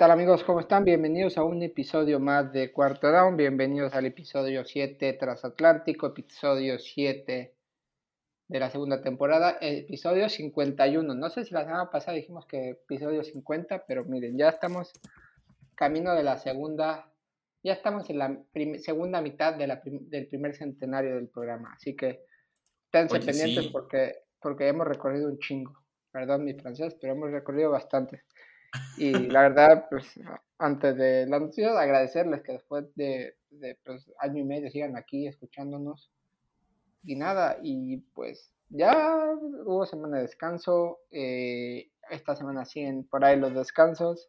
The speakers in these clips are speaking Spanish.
¿Qué tal amigos? ¿Cómo están? Bienvenidos a un episodio más de Cuarto Down. Bienvenidos al episodio 7 transatlántico, episodio 7 de la segunda temporada, episodio 51. No sé si la semana pasada dijimos que episodio 50, pero miren, ya estamos camino de la segunda, ya estamos en la segunda mitad de la del primer centenario del programa. Así que esténse pendientes porque, porque hemos recorrido un chingo. Perdón mi francés, pero hemos recorrido bastante. Y la verdad, pues antes de la noticia, agradecerles que después de, pues, año y medio sigan aquí escuchándonos. Y nada, y pues ya hubo semana de descanso. Eh, esta semana siguen por ahí los descansos.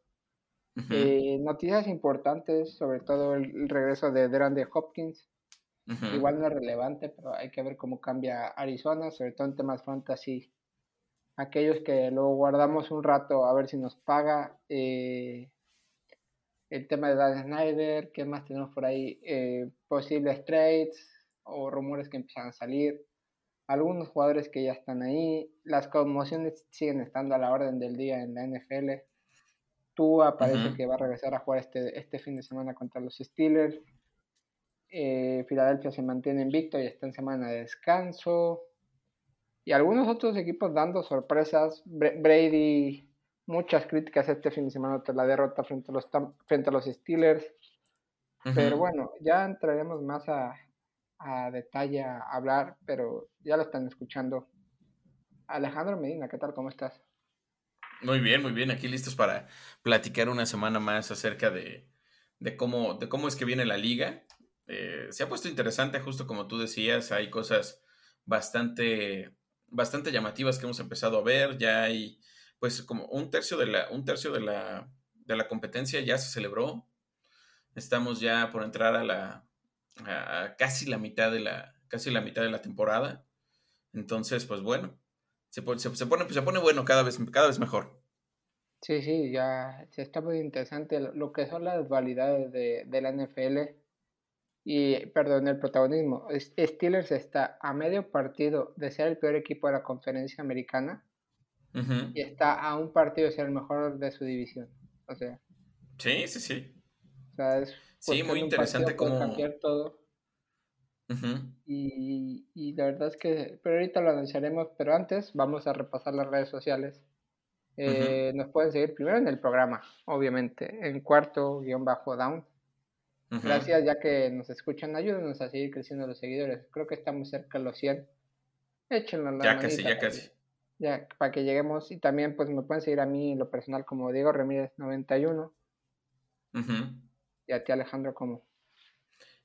Eh, noticias importantes, sobre todo el, regreso de DeAndre Hopkins. Igual no es relevante, pero hay que ver cómo cambia Arizona, sobre todo en temas fantasy aquellos que lo guardamos un rato a ver si nos paga. Eh, el tema de Dan Snyder, ¿qué más tenemos por ahí? Eh, posibles trades o rumores que empiezan a salir. Algunos jugadores que ya están ahí. Las conmociones siguen estando a la orden del día en la NFL. Tua parece que va a regresar a jugar este, este fin de semana contra los Steelers. Eh, Filadelfia se mantiene invicto y está en semana de descanso y algunos otros equipos dando sorpresas. Brady, muchas críticas este fin de semana tras la derrota frente a los, frente a los Steelers. Pero bueno, ya entraremos más a, a detalle a hablar, pero ya lo están escuchando. Alejandro Medina, ¿qué tal? ¿Cómo estás? Muy bien, muy bien. Aquí listos para platicar una semana más acerca de, cómo, de cómo es que viene la liga. Eh, se ha puesto interesante, justo como tú decías, hay cosas bastante bastante llamativas que hemos empezado a ver. Ya hay, pues, como un tercio de la, un tercio de la, de la competencia ya se celebró. Estamos ya por entrar a la a casi la mitad de la casi la mitad de la temporada. Entonces, pues bueno, se, pone, se, pone, se pone bueno cada vez, cada vez mejor. Sí, sí, ya se está muy interesante lo que son las dualidades de, de la NFL y, perdón, el protagonismo. Steelers está a medio partido de ser el peor equipo de la conferencia americana y está a un partido de ser el mejor de su división. O sea. Sí, sí, sí. O sea, es sí, muy interesante cómo. cambiar todo. y, y, la verdad es que, pero ahorita lo anunciaremos, pero antes vamos a repasar las redes sociales. Eh, nos pueden seguir primero en el programa, obviamente, en cuarto guion bajo down, Gracias, ya que nos escuchan, ayúdenos a seguir creciendo los seguidores. Creo que estamos cerca de los 100. Échenlo la Ya casi, ya casi. Ya, para que lleguemos. Y también, pues me pueden seguir a mí en lo personal como Diego Ramírez 91. Y a ti, Alejandro, como.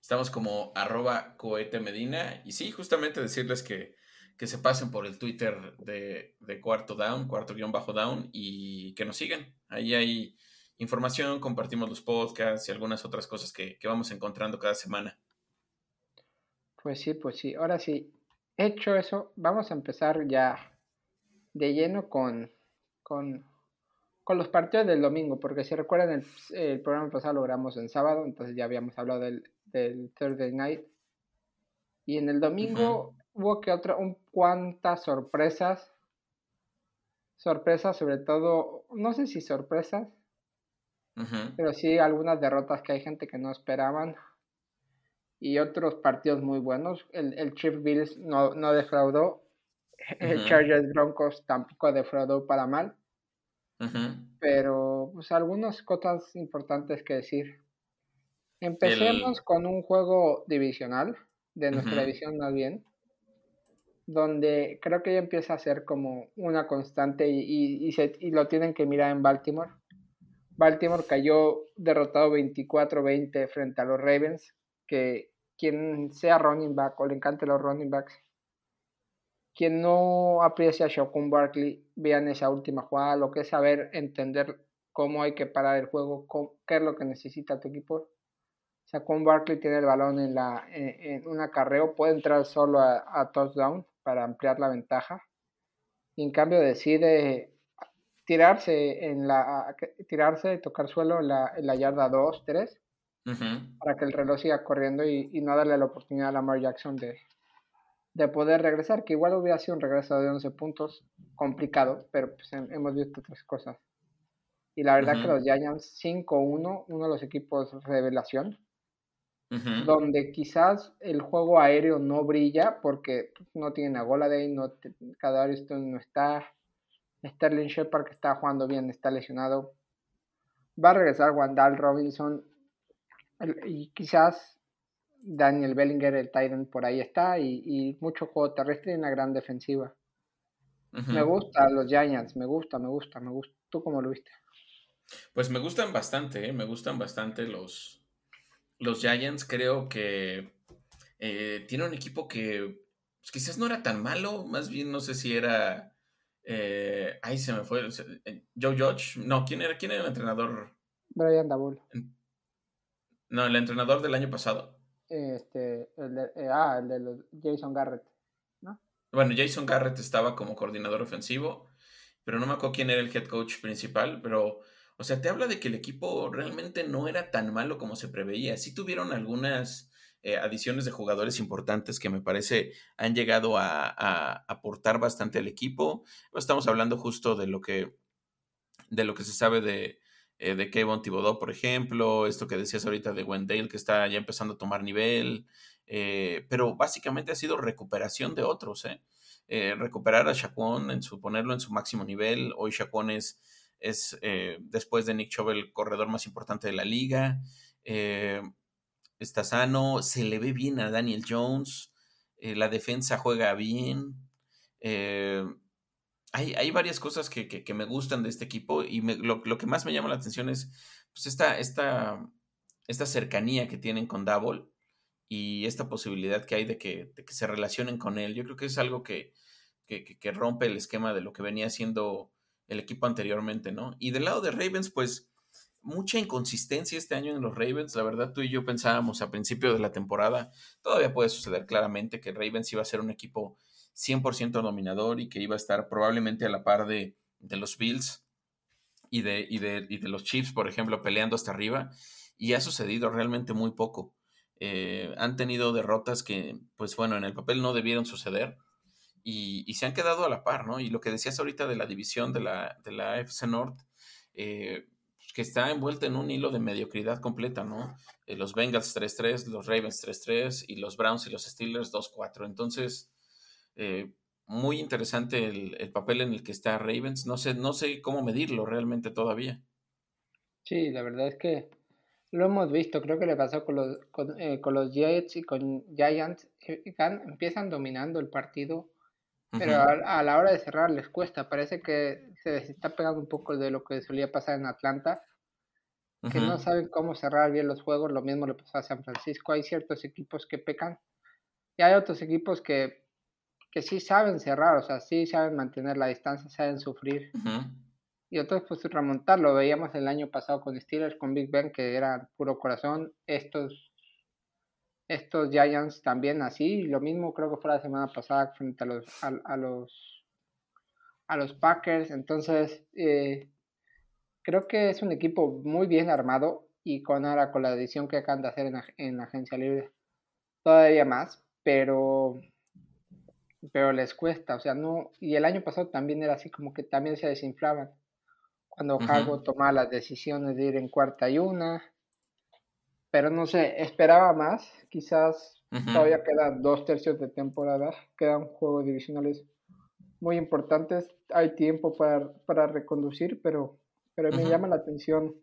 Estamos como arroba cohete medina. Y sí, justamente decirles que, que se pasen por el Twitter de, de Cuarto Down, cuarto guion bajo down, y que nos sigan. Ahí hay información, compartimos los podcasts y algunas otras cosas que, vamos encontrando cada semana. Pues sí, pues sí. Ahora sí, hecho eso, vamos a empezar ya de lleno con, con, los partidos del domingo, porque si recuerdan el, programa pasado lo grabamos en sábado, entonces ya habíamos hablado del, del Thursday Night. Y en el domingo hubo que otra, un cuantas sorpresas. Sorpresas, sobre todo, no sé si sorpresas, pero sí algunas derrotas que hay gente que no esperaban. Y otros partidos muy buenos. El, el Chief Bills no, no defraudó. El Chargers Broncos tampoco defraudó para mal. Pero pues algunas cosas importantes que decir. Empecemos con un juego divisional, de nuestra división más bien, donde creo que ya empieza a ser como una constante y, y, y lo tienen que mirar en Baltimore. Baltimore cayó derrotado 24-20 frente a los Ravens, que quien sea running back o le encante los running backs, quien no aprecia a Shaquem Barkley, vean esa última jugada, lo que es saber entender cómo hay que parar el juego, qué es lo que necesita tu equipo. Shaquem Barkley tiene el balón en, la, en, un acarreo, puede entrar solo a, a touchdown para ampliar la ventaja. Y en cambio decide tirarse en la tirarse, tocar suelo en la, en la yarda 2, 3, para que el reloj siga corriendo y, y, no darle la oportunidad a Lamar Jackson de, de poder regresar, que igual hubiera sido un regreso de 11 puntos complicado, pero pues hemos visto otras cosas. Y la verdad que los Giants 5-1, uno de los equipos revelación, donde quizás el juego aéreo no brilla porque no tienen a Goladay, no Stone no está, Sterling Shepard que está jugando bien está lesionado, va a regresar Wandal Robinson y quizás Daniel Bellinger, el Titan, por ahí está y, mucho juego terrestre y una gran defensiva. Me gusta los Giants, me gusta, me gusta, me gusta. ¿Tú cómo lo viste? Pues me gustan bastante, ¿eh? me gustan bastante los, los Giants. Creo que eh, tiene un equipo que pues, quizás no era tan malo, más bien no sé si era... Eh, ay, se me fue. Joe Judge. No, ¿quién era, quién era el entrenador? Brian Dabul. No, el entrenador del año pasado. Este, el de, ah, el de los Jason Garrett, ¿no? Bueno, Jason Garrett estaba como coordinador ofensivo, pero no me acuerdo quién era el head coach principal, pero o sea, te habla de que el equipo realmente no era tan malo como se preveía. Sí tuvieron algunas eh, adiciones de jugadores importantes que me parece han llegado a, aportar bastante al equipo. Estamos hablando justo de lo que, de lo que se sabe de, eh, de Kevin Thibodeau, por ejemplo, esto que decías ahorita de Wendell, que está ya empezando a tomar nivel, eh, pero básicamente ha sido recuperación de otros, recuperar a Shaquon, en su, ponerlo en su máximo nivel. Hoy Shaquon es es después de Nick Chubb el corredor más importante de la liga. Eh, está sano, se le ve bien a Daniel Jones, eh, la defensa juega bien. Hay, varias cosas que, me gustan de este equipo y lo, que más me llama la atención es pues esta, esta, esta cercanía que tienen con Double y esta posibilidad que hay de que, se relacionen con él. Yo creo que es algo que, que rompe el esquema de lo que venía siendo el equipo anteriormente, ¿no? Y del lado de Ravens, pues mucha inconsistencia este año en los Ravens. La verdad, tú y yo pensábamos a principio de la temporada, todavía puede suceder claramente que Ravens iba a ser un equipo 100% dominador y que iba a estar probablemente a la par de, los Bills y de, y, de, y de, los Chiefs, por ejemplo, peleando hasta arriba. Y ha sucedido realmente muy poco. Eh, han tenido derrotas que, pues bueno, en el papel no debieron suceder y, se han quedado a la par, ¿no? Y lo que decías ahorita de la división de la, de la FC North, eh, que está envuelta en un hilo de mediocridad completa, ¿no? Eh, los Bengals 3-3, los Ravens 3-3 y los Browns y los Steelers 2-4. Entonces, eh, muy interesante el, papel en el que está Ravens. No sé, no sé cómo medirlo realmente todavía. Sí, la verdad es que lo hemos visto, creo que le pasó con los, con, con los Giants y con Giants. Empiezan dominando el partido pero a, la hora de cerrar les cuesta. Parece que se les está pegando un poco de lo que solía pasar en Atlanta, que no saben cómo cerrar bien los juegos. Lo mismo le pasó a San Francisco. Hay ciertos equipos que pecan y hay otros equipos que, que sí saben cerrar, o sea, sí saben mantener la distancia, saben sufrir. Y otros pues remontar. Lo veíamos el año pasado con Steelers, con Big Ben, que era puro corazón. Estos estos Giants también así. Lo mismo creo que fue la semana pasada frente a los, a, los, a los Packers. Entonces, eh, creo que es un equipo muy bien armado y con ahora con la edición que acaban de hacer en, en agencia libre todavía más, pero pero les cuesta, o sea, no, y el año pasado también era así como que también se desinflaban cuando uh tomaba las decisiones de ir en cuarta y una, pero no sé, esperaba más. Quizás todavía quedan dos tercios de temporada, quedan juegos divisionales muy importantes. Hay tiempo para, para reconducir, pero, pero me llama la atención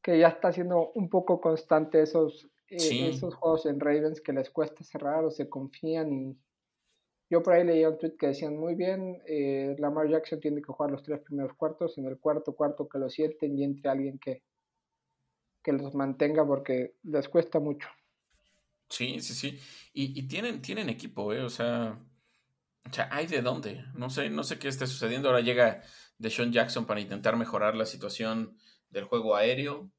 que ya está siendo un poco constante esos, eh, esos juegos en Ravens que les cuesta cerrar o se confían y yo por ahí leía un tweet que decían muy bien, eh, Lamar Jackson tiene que jugar los tres primeros cuartos, en el cuarto cuarto que lo sienten y entre alguien que, que los mantenga porque les cuesta mucho. Sí, sí, sí. Y, tienen, tienen equipo, ¿eh? O sea, o sea, hay de dónde. No sé, no sé qué está sucediendo. Ahora llega Deshaun Jackson para intentar mejorar la situación del juego aéreo.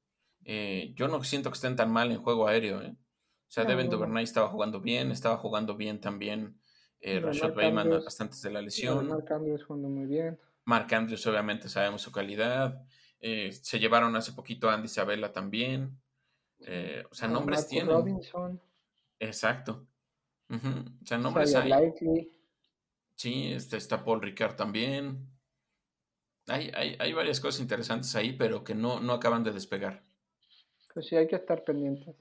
Eh, yo no siento que estén tan mal en juego aéreo, ¿eh? O sea, Devin Duvernay estaba jugando bien, estaba jugando bien también eh, Rashad Bateman antes de la lesión. Mark Andrews jugando muy bien. Mark Andrews, obviamente, sabemos su calidad. Eh, se llevaron hace poquito a Andy Isabella también. Eh, o sea, nombres tienen. Robinson. Exacto. O sea, nombres hay. Sí, este, está Paul Ricard también. Hay, hay, hay, varias cosas interesantes ahí, pero que no, no acaban de despegar. Pues sí, hay que estar pendientes.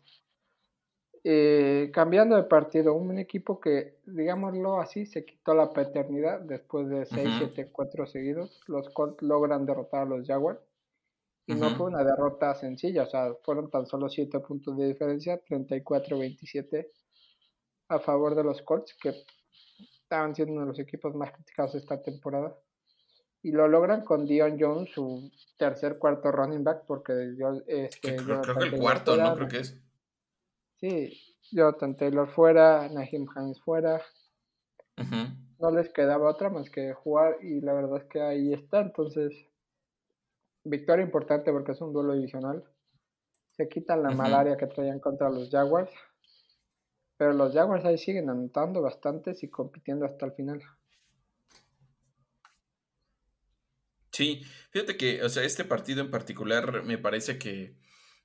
Eh, cambiando de partido, un equipo que, digámoslo así, se quitó la paternidad después de 6, 7, 4 seguidos. Los Colts logran derrotar a los Jaguars. Y no fue una derrota sencilla, o sea, fueron tan solo 7 puntos de diferencia, 34-27 a favor de los Colts, que estaban siendo uno de los equipos más criticados esta temporada. Y lo logran con Dion Jones, su tercer, cuarto running back, porque yo, este, creo, que el cuarto, ¿no? Creo que es. Sí, Jonathan Taylor fuera, Nahim Hines fuera. No les quedaba otra más que jugar y la verdad es que ahí está. Entonces, victoria importante porque es un duelo divisional. Se quitan la malaria que traían contra los Jaguars. Pero los Jaguars ahí siguen anotando bastantes y compitiendo hasta el final. Sí, fíjate que, o sea, este partido en particular me parece que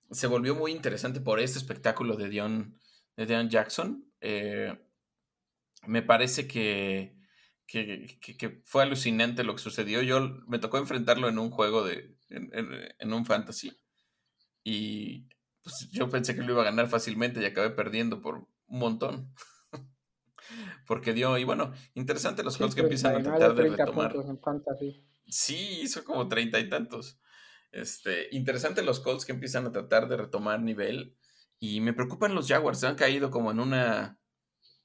se volvió muy interesante por este espectáculo de Dion, de Jackson. Eh, me parece que, que, fue alucinante lo que sucedió. Yo me tocó enfrentarlo en un juego de. En, un fantasy. Y pues yo pensé que lo iba a ganar fácilmente y acabé perdiendo por un montón. Porque dio, y bueno, interesante los juegos que empiezan a tratar de retomar. Sí, hizo como treinta y tantos. Este, interesante los Colts que empiezan a tratar de retomar nivel. Y me preocupan los Jaguars. Se han caído como en una,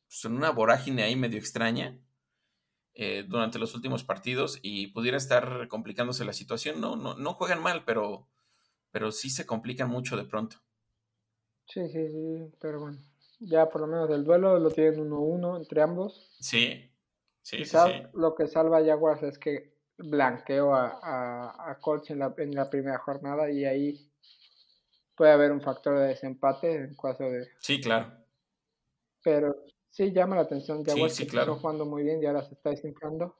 pues, en una vorágine ahí medio extraña eh, durante los últimos partidos y pudiera estar complicándose la situación. No, no, no juegan mal, pero, pero sí se complican mucho de pronto. Sí, sí, sí, pero bueno. Ya por lo menos el duelo lo tienen 1-1 entre ambos. Sí, sí, sí, Lo que salva a Jaguars es que blanqueo a, a, a Colts en la, en la primera jornada y ahí puede haber un factor de desempate en caso de... Sí, claro. Pero sí llama la atención Jaguars que claro. jugando muy bien y ahora se está desinflando.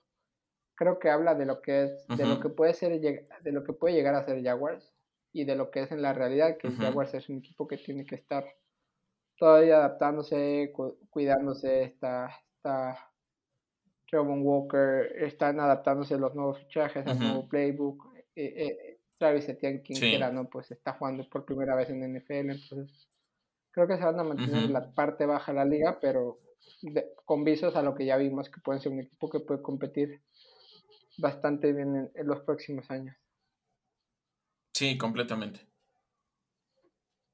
Creo que habla de lo que es, de lo que puede ser, de lo que puede llegar a ser Jaguars y de lo que es en la realidad, que Jaguars es un equipo que tiene que estar todavía adaptándose, cuidándose, está, está Trevon Walker, están adaptándose los nuevos fichajes, al nuevo playbook. Eh, eh, Travis Etienne, quien no, pues está jugando por primera vez en NFL, entonces creo que se van a mantener en la parte baja de la liga, pero con visos a lo que ya vimos que pueden ser un equipo que puede competir bastante bien en, los próximos años. Sí, completamente.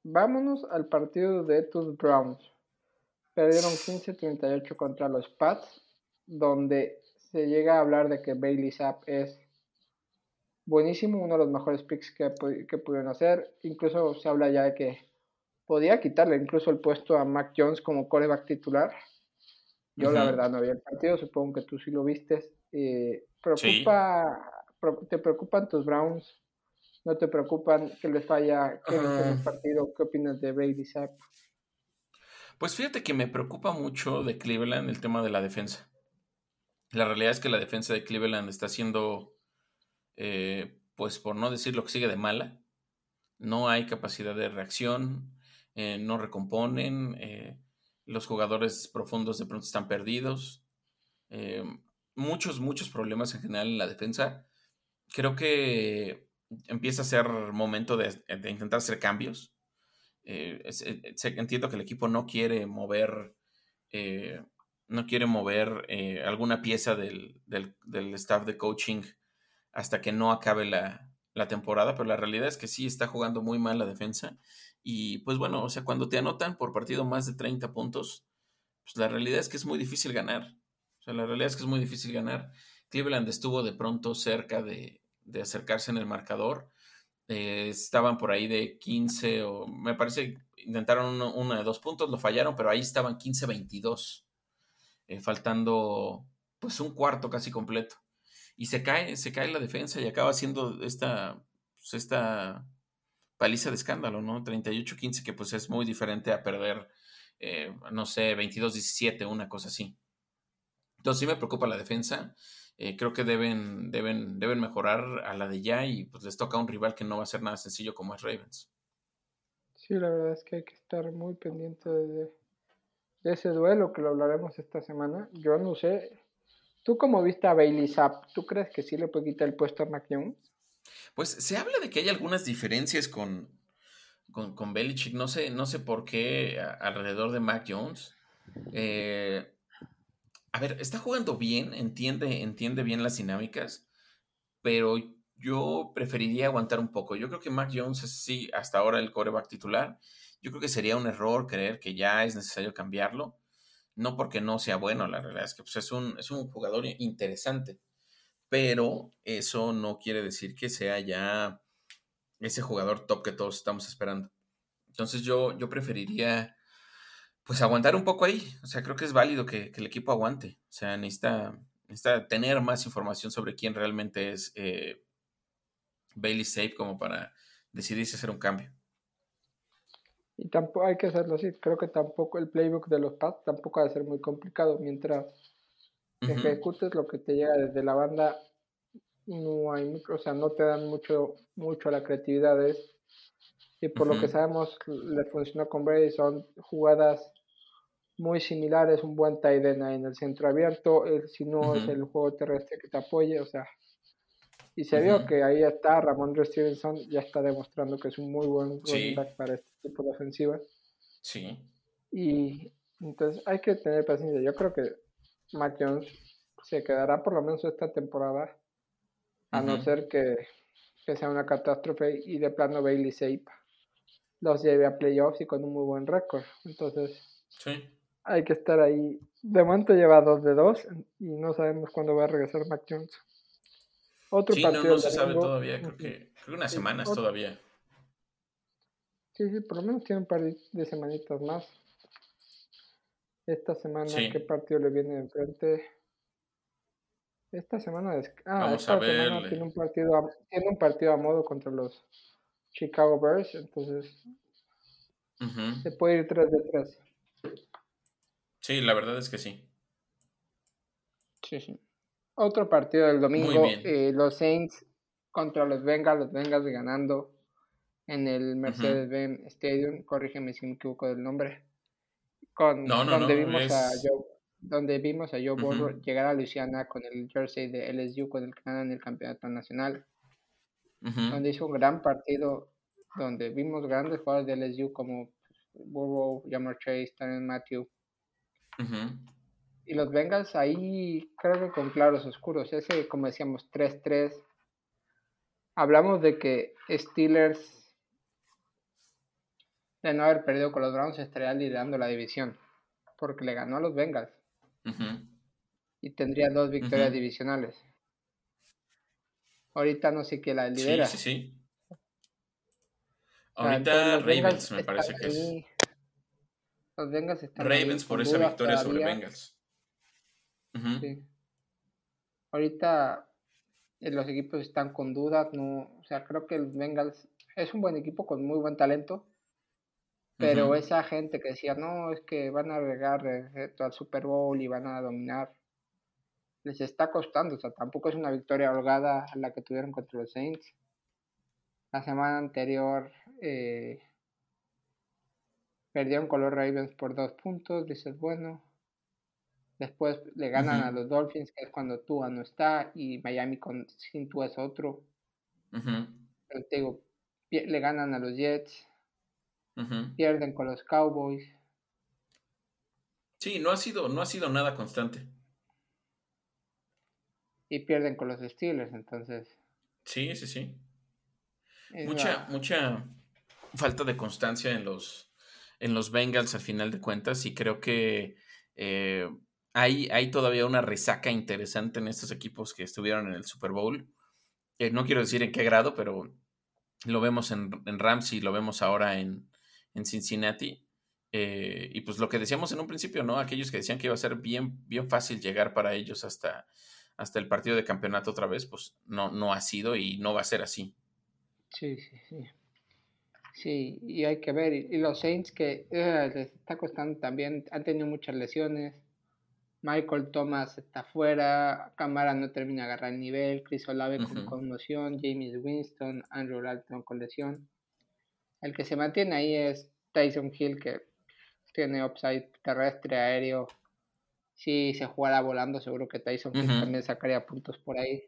Vámonos al partido de tus Browns. Perdieron 15-38 contra los Pats donde se llega a hablar de que Bailey Zapp es buenísimo, uno de los mejores picks que, que pudieron hacer. Incluso se habla ya de que podía quitarle incluso el puesto a Mac Jones como coreback titular. Yo la verdad no había el partido, supongo que tú sí lo viste. Eh, preocupa, ¿Te preocupan tus Browns? ¿No te preocupan que les falla que el ah. partido? ¿Qué opinas de Bailey Zapp? Pues fíjate que me preocupa mucho de Cleveland el tema de la defensa. La realidad es que la defensa de Cleveland está siendo, eh, pues por no decir lo que sigue de mala. No hay capacidad de reacción, eh, no recomponen, eh, los jugadores profundos de pronto están perdidos. muchos, muchos problemas en general en la defensa. Creo que empieza a ser momento de, intentar hacer cambios. entiendo que el equipo no quiere mover no quiere mover eh, alguna pieza del, staff de coaching hasta que no acabe la, temporada, pero la realidad es que sí está jugando muy mal la defensa. Y pues bueno, o sea, cuando te anotan por partido más de 30 puntos, pues la realidad es que es muy difícil ganar. O sea, la realidad es que es muy difícil ganar. Cleveland estuvo de pronto cerca de, acercarse en el marcador. Eh, estaban por ahí de 15 o me parece intentaron uno, de dos puntos, lo fallaron, pero ahí estaban 15-22. Eh, faltando pues un cuarto casi completo. Y se cae, se cae la defensa y acaba siendo esta, pues, esta paliza de escándalo, ¿no? 38-15, que pues es muy diferente a perder, eh, no sé, 22-17, una cosa así. Entonces sí me preocupa la defensa. Eh, creo que deben, deben, deben mejorar a la de ya y pues les toca un rival que no va a ser nada sencillo como es Ravens. Sí, la verdad es que hay que estar muy pendiente de, ese duelo que lo hablaremos esta semana. Yo no sé, ¿Tú cómo viste a Bailey Zapp? ¿Tú crees que sí le puede quitar el puesto a Mac Pues se habla de que hay algunas diferencias con, con, con Belichick. No sé, no sé por qué alrededor de Mac Jones. Eh, a ver, está jugando bien, entiende, entiende bien las dinámicas, pero yo preferiría aguantar un poco. Yo creo que Mac Jones es sí, hasta ahora el coreback titular. Yo creo que sería un error creer que ya es necesario cambiarlo. No porque no sea bueno, la realidad es que pues, es, un, es un jugador interesante. Pero eso no quiere decir que sea ya ese jugador top que todos estamos esperando. Entonces yo, yo preferiría pues aguantar un poco ahí. O sea, creo que es válido que, el equipo aguante. O sea, necesita, necesita, tener más información sobre quién realmente es eh, Bailey Safe como para decidirse hacer un cambio. Y tampoco hay que hacerlo así. Creo que tampoco el playbook de los Pats tampoco ha de ser muy complicado. Mientras ejecutes lo que te llega desde la banda, no hay, o sea, no te dan mucho, mucho la creatividad. y por lo que sabemos, le funcionó con Brady. Son jugadas muy similares, un buen tight end en el centro abierto, si no es el juego terrestre que te apoye, o sea, y se vio que ahí está Ramón Stevenson, ya está demostrando que es un muy buen running back para este tipo de ofensiva. Sí. Y entonces hay que tener paciencia. Yo creo que Mac Jones se quedará por lo menos esta temporada, a no ser que, sea una catástrofe y de plano Bailey Sape los lleve a playoffs y con un muy buen récord. Entonces, hay que estar ahí. De momento lleva dos de dos y no sabemos cuándo va a regresar Mac Jones. Otro sí, partido no, no se sabe todavía, creo que, creo unas semanas todavía. Sí, sí, por lo menos tiene un par de semanitas más. Esta semana, ¿qué partido le viene enfrente? Esta semana es. Ah, esta semana tiene un, partido a, tiene un partido a modo contra los Chicago Bears, entonces se puede ir 3 de 3. Sí, la verdad es que sí. Sí, sí. Otro partido del domingo, eh, los Saints contra los Bengals, los Bengals ganando en el Mercedes-Benz Stadium, corrígeme si me equivoco del nombre, con, donde, vimos a Joe, donde vimos a Joe Burrow llegar a Luisiana con el jersey de LSU, con el que en el campeonato nacional, donde hizo un gran partido, donde vimos grandes jugadores de LSU como Burrow, Jamar Chase, Tanner Matthew, y los Bengals ahí creo que con claros oscuros. Ese, como decíamos, 3-3. Hablamos de que Steelers, de no haber perdido con los Browns, estaría liderando la división. Porque le ganó a los Bengals. Y tendría dos victorias divisionales. Ahorita no sé quién la lidera. Sí, sí, sí. Ahorita Ravens me parece que es. Los Bengals están Ravens por esa victoria sobre Bengals. Ahorita eh, los equipos están con dudas, no, o sea, creo que el Bengals es un buen equipo con muy buen talento, pero esa gente que decía, no, es que van a regar al Super Bowl y van a dominar, les está costando, o sea, tampoco es una victoria holgada la que tuvieron contra los Saints. La semana anterior eh, perdieron con los Ravens por dos puntos, dices, bueno, Después le ganan a los Dolphins, que es cuando Tua no está, y Miami con, sin Tua es otro. Pero te digo, le ganan a los Jets, pierden con los Cowboys. Sí, no ha sido, no ha sido nada constante. Y pierden con los Steelers, entonces. Sí, sí, sí. Mucha, mucha falta de constancia en los, en los Bengals al final de cuentas, y creo que eh, hay, hay todavía una resaca interesante en estos equipos que estuvieron en el Super Bowl. Eh, no quiero decir en qué grado, pero lo vemos en, en Ramsey, lo vemos ahora en, Cincinnati. Eh, y pues lo que decíamos en un principio, ¿no? Aquellos que decían que iba a ser bien, bien fácil llegar para ellos hasta, hasta el partido de campeonato otra vez, pues no, no ha sido y no va a ser así. Sí, sí, sí. Sí, y hay que ver. Y, los Saints que eh, les está costando también, han tenido muchas lesiones. Michael Thomas está fuera, Camara no termina de agarrar el nivel, Chris Olave con conmoción, James Winston, Andrew Dalton con lesión. El que se mantiene ahí es Tyson Hill, que tiene upside terrestre, aéreo, si se jugara volando, seguro que Tyson también sacaría puntos por ahí.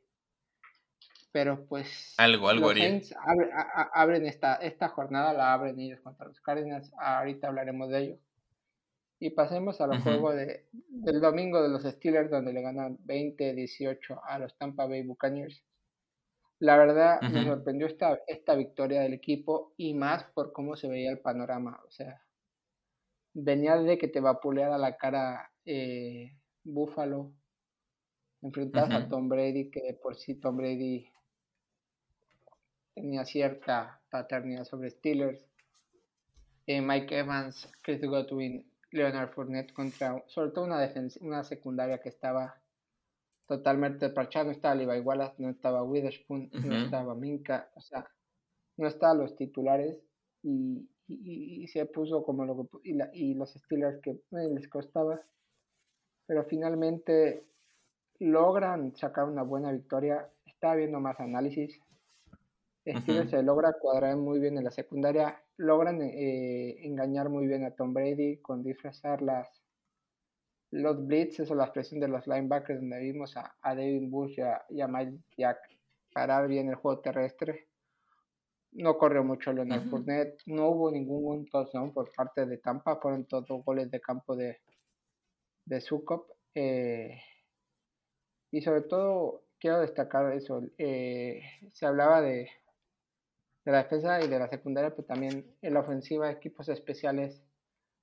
Pero pues. Algo, algo los abren esta, esta jornada, la abren ellos contra los Cardinals. Ahorita hablaremos de ello. Y pasemos al juego de, del domingo de los Steelers, donde le ganan 20-18 a los Tampa Bay Buccaneers. La verdad, me sorprendió esta, esta victoria del equipo y más por cómo se veía el panorama. O sea, venía de que te vapuleara la cara eh, Buffalo, enfrentas a Tom Brady, que por sí Tom Brady tenía cierta paternidad sobre Steelers. Eh, Mike Evans, Chris Godwin, Leonard Fournette contra, sobre todo una, una secundaria que estaba totalmente parchada. No estaba Levi Wallace, no estaba Witherspoon, no estaba Minka, o sea, no estaban los titulares y, y, se puso como lo que, y, y los Steelers que eh, les costaba, pero finalmente logran sacar una buena victoria. Estaba viendo más análisis. Steelers se logra cuadrar muy bien en la secundaria, logran eh, engañar muy bien a Tom Brady con disfrazar las los blitzes o la presión de los linebackers donde vimos a, a David Bush y a, y a Mike Jack parar bien el juego terrestre no corrió mucho Leonard Fournette, no hubo ningún touchdown por parte de Tampa, fueron todos goles de campo de, de Sukop. Eh, y sobre todo, quiero destacar eso, eh, se hablaba de, de la defensa y de la secundaria, pero también en la ofensiva, equipos especiales,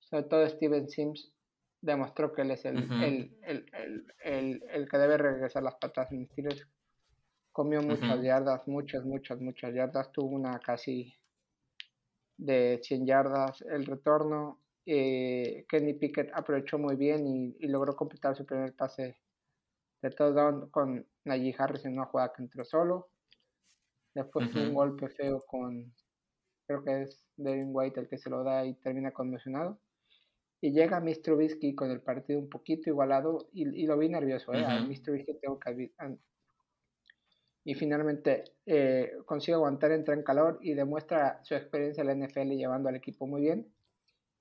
sobre todo Steven Sims, demostró que él es el, el, el, el, el, que debe regresar las patas en Steelers Comió muchas yardas, muchas, muchas, muchas yardas. Tuvo una casi de 100 yardas. El retorno, eh, Kenny Pickett aprovechó muy bien y, logró completar su primer pase de touchdown con Najee Harris en una jugada que entró solo. Después un golpe feo con, creo que es Devin White el que se lo da y termina conmocionado. Y llega Mr. Trubisky con el partido un poquito igualado y, lo vi nervioso. ¿eh? Mr. Trubisky tengo que y finalmente eh, consigue aguantar, entra en calor y demuestra su experiencia en la NFL llevando al equipo muy bien.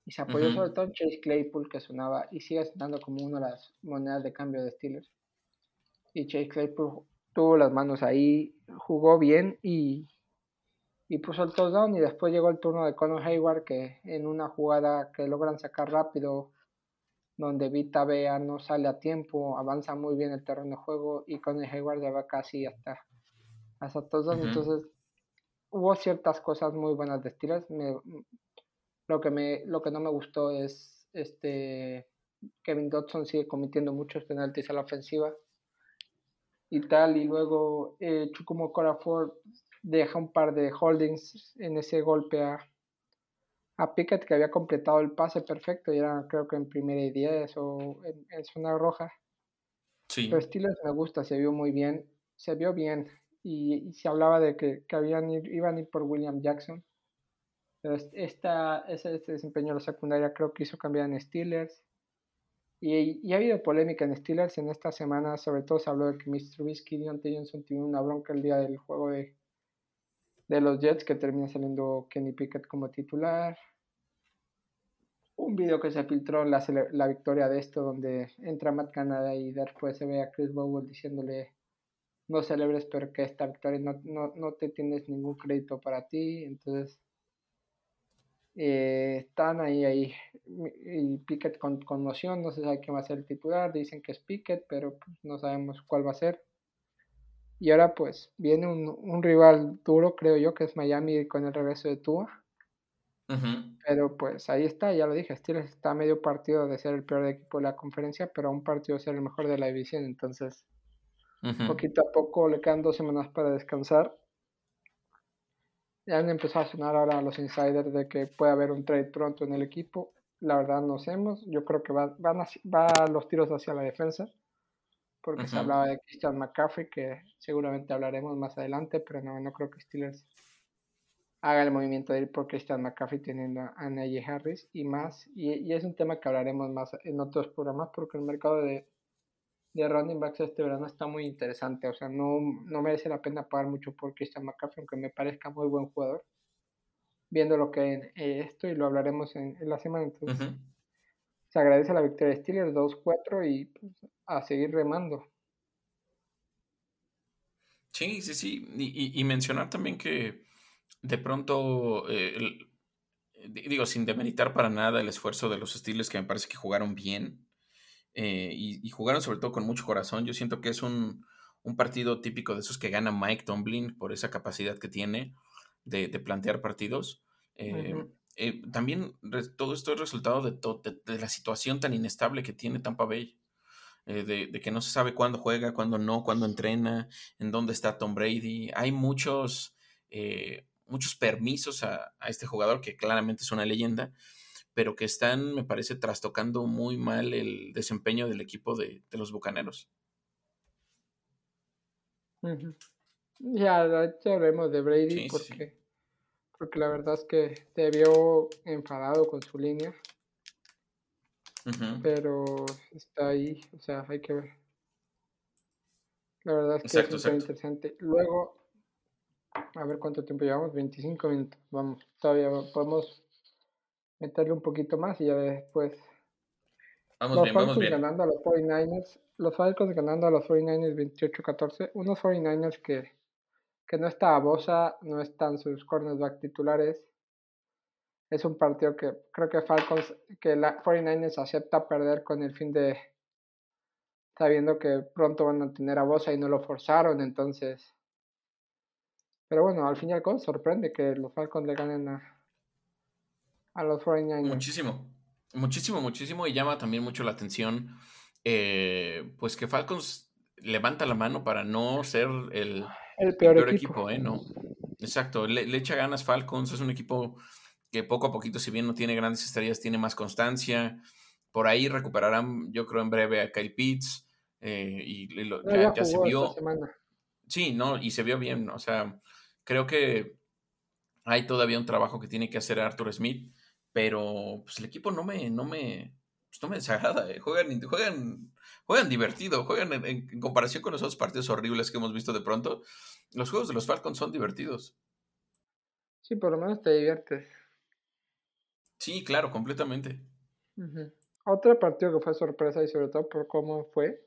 Y se apoyó sobre todo en Chase Claypool que sonaba y sigue sonando como una de las monedas de cambio de Steelers. Y Chase Claypool tuvo las manos ahí, jugó bien y, y puso el touchdown y después llegó el turno de Conor Hayward que en una jugada que logran sacar rápido donde Vita Bea no sale a tiempo, avanza muy bien el terreno de juego y Conor Hayward ya va casi hasta hasta todos. Entonces, hubo ciertas cosas muy buenas de Steelers. lo, que me, lo que no me gustó es este Kevin Dodson sigue cometiendo muchos penaltis a la ofensiva y tal. Y luego eh, Chukumo Corafor deja un par de holdings en ese golpe a, a Pickett que había completado el pase perfecto y era creo que en primera y diez o en, en zona roja. Sí. Pero Steelers me gusta, se vio muy bien, se vio bien y, se hablaba de que, que habían iban a ir por William Jackson. Pero esta, ese, desempeño de la secundaria creo que hizo cambiar en Steelers. Y, y, ha habido polémica en Steelers en esta semana, sobre todo se habló de que Mr. Trubisky y Deontay Johnson tuvieron una bronca el día del juego de, de los Jets, que termina saliendo Kenny Pickett como titular. Un video que se filtró la, la victoria de esto, donde entra Matt Canada y después se ve a Chris Bowen diciéndole no celebres porque esta victoria no, no, no te tienes ningún crédito para ti, entonces eh, están ahí, ahí, y Pickett con conmoción, no se sabe quién va a ser el titular, dicen que es Pickett, pero pues, no sabemos cuál va a ser. Y ahora pues viene un, un, rival duro, creo yo, que es Miami con el regreso de Tua. Pero pues ahí está, ya lo dije, Steelers está medio partido de ser el peor equipo de la conferencia, pero a un partido de ser el mejor de la división, entonces Poquito a poco le quedan dos semanas para descansar. Ya han empezado a sonar ahora los insiders de que puede haber un trade pronto en el equipo. La verdad no sabemos. Yo creo que va, van va los tiros hacia la defensa. Porque se hablaba de Christian McCaffrey, que seguramente hablaremos más adelante, pero no, no creo que Steelers haga el movimiento de ir por Christian McCaffrey teniendo a Najee Harris y más. Y, y, es un tema que hablaremos más en otros programas porque el mercado de, de running backs este verano está muy interesante. O sea, no, no merece la pena pagar mucho por Christian McCaffrey, aunque me parezca muy buen jugador. Viendo lo que eh, esto y lo hablaremos en, la semana. Entonces, se agradece la victoria de Steelers 2-4 y pues, a seguir remando. Sí, sí, sí. Y, mencionar también que de pronto, eh, digo, sin demeritar para nada el esfuerzo de los Steelers, que me parece que jugaron bien eh, y, jugaron sobre todo con mucho corazón. Yo siento que es un, partido típico de esos que gana Mike Tomlin por esa capacidad que tiene de, plantear partidos. Eh, también todo esto es resultado de, de, la situación tan inestable que tiene Tampa Bay. Eh, de, que no se sabe cuándo juega, cuándo no, cuándo entrena, en dónde está Tom Brady. Hay muchos, eh, muchos permisos a, este jugador que claramente es una leyenda, pero que están, me parece, trastocando muy mal el desempeño del equipo de, los Bucaneros. Ya, ya hablemos de Brady porque, porque la verdad es que te vio enfadado con su línea. Pero está ahí, o sea, hay que ver. La verdad es que es muy interesante. Luego, a ver cuánto tiempo llevamos, 25 minutos. Vamos, todavía podemos meterle un poquito más y ya después. Vamos los bien, Falcons vamos bien. ganando a los 49ers. Los Falcons ganando a los 49ers 28-14. Unos 49ers que, que no está a Bosa, no están sus cornerbacks titulares es un partido que creo que Falcons, que la 49ers acepta perder con el fin de sabiendo que pronto van a tener a Bosa y no lo forzaron, entonces. Pero bueno, al fin y al cabo sorprende que los Falcons le ganen a, a los 49ers. Muchísimo, muchísimo, muchísimo y llama también mucho la atención, eh, pues que Falcons levanta la mano para no ser el, peor, equipo. ¿eh? No, exacto, le, le echa ganas Falcons, es un equipo que poco a poquito, si bien no tiene grandes estrellas, tiene más constancia. Por ahí recuperarán, yo creo, en breve a Kyle Pitts. Eh, y ya, se vio. Sí, no, y se vio bien. O sea, creo que hay todavía un trabajo que tiene que hacer Arthur Smith, pero pues el equipo no me, no me, pues, no me desagrada. Eh. Juegan, juegan, juegan divertido, juegan en, en, comparación con los otros partidos horribles que hemos visto de pronto. Los juegos de los Falcons son divertidos. Sí, por lo menos te diviertes. Sí, claro, completamente. Otro partido que fue sorpresa y sobre todo por cómo fue,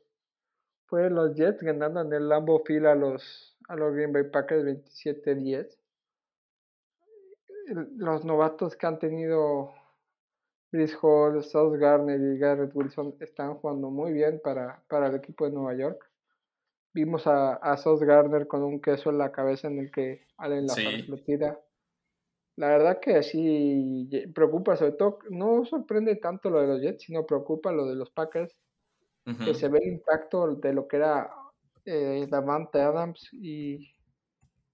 fue los Jets ganando en el Lambo Field a los, a los Green Bay Packers 27-10. Los novatos que han tenido Chris Hall, South Garner y Garrett Wilson están jugando muy bien para, para el equipo de Nueva York. Vimos a, a South Garner con un queso en la cabeza en el que Allen la sí. lo tira. La verdad que sí preocupa, sobre todo, no sorprende tanto lo de los Jets, sino preocupa lo de los Packers, que se ve el impacto de lo que era eh, Davante Adams y,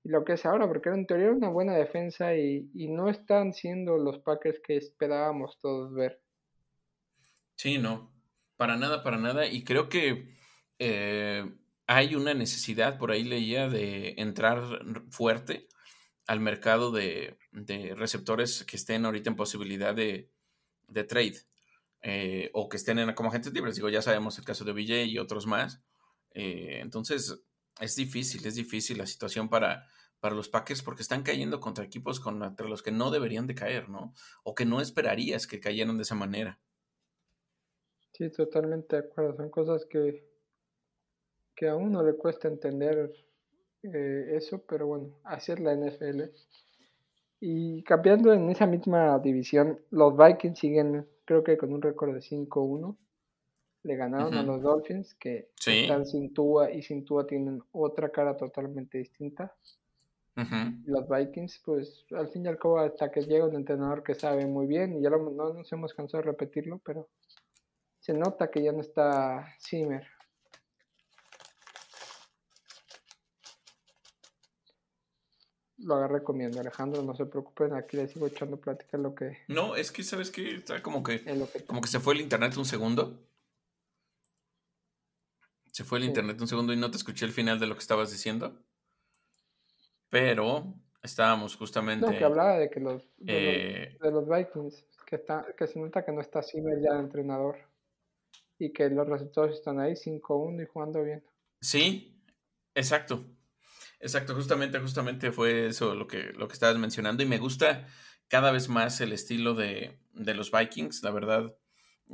lo que es ahora, porque en teoría era una buena defensa y, no están siendo los Packers que esperábamos todos ver. Sí, no, para nada, para nada, y creo que eh, hay una necesidad, por ahí leía, de entrar fuerte al mercado de, receptores que estén ahorita en posibilidad de, trade eh, o que estén en, como agentes libres. Digo, ya sabemos el caso de VJ y otros más. Eh, entonces, es difícil, es difícil la situación para, para los Packers porque están cayendo contra equipos contra los que no deberían de caer, ¿no? O que no esperarías que cayeran de esa manera. Sí, totalmente de acuerdo. Son cosas que, que a uno le cuesta entender eh, eso, pero bueno, así es la NFL. Y cambiando en esa misma división, los Vikings siguen, creo que con un récord de 5-1. Le ganaron a los Dolphins, que están sin Tua y sin Tua tienen otra cara totalmente distinta. Los Vikings, pues al fin y al cabo, hasta que llega un entrenador que sabe muy bien, y ya no nos hemos cansado de repetirlo, pero se nota que ya no está Zimmer. Lo agarré comiendo. Alejandro, no se preocupen, aquí le sigo echando plática lo que. No, es que, ¿sabes qué? Está como que, como que se fue el internet un segundo. Se fue el internet un segundo y no te escuché el final de lo que estabas diciendo. Pero estábamos justamente. No, que hablaba de que los, de, los, eh, Vikings, que, está, que se nota que no está Zimmer ya de entrenador. Y que los resultados están ahí 5-1 y jugando bien. Sí, exacto. Exacto, justamente, justamente fue eso lo que, lo que estabas mencionando y me gusta cada vez más el estilo de, los Vikings, la verdad.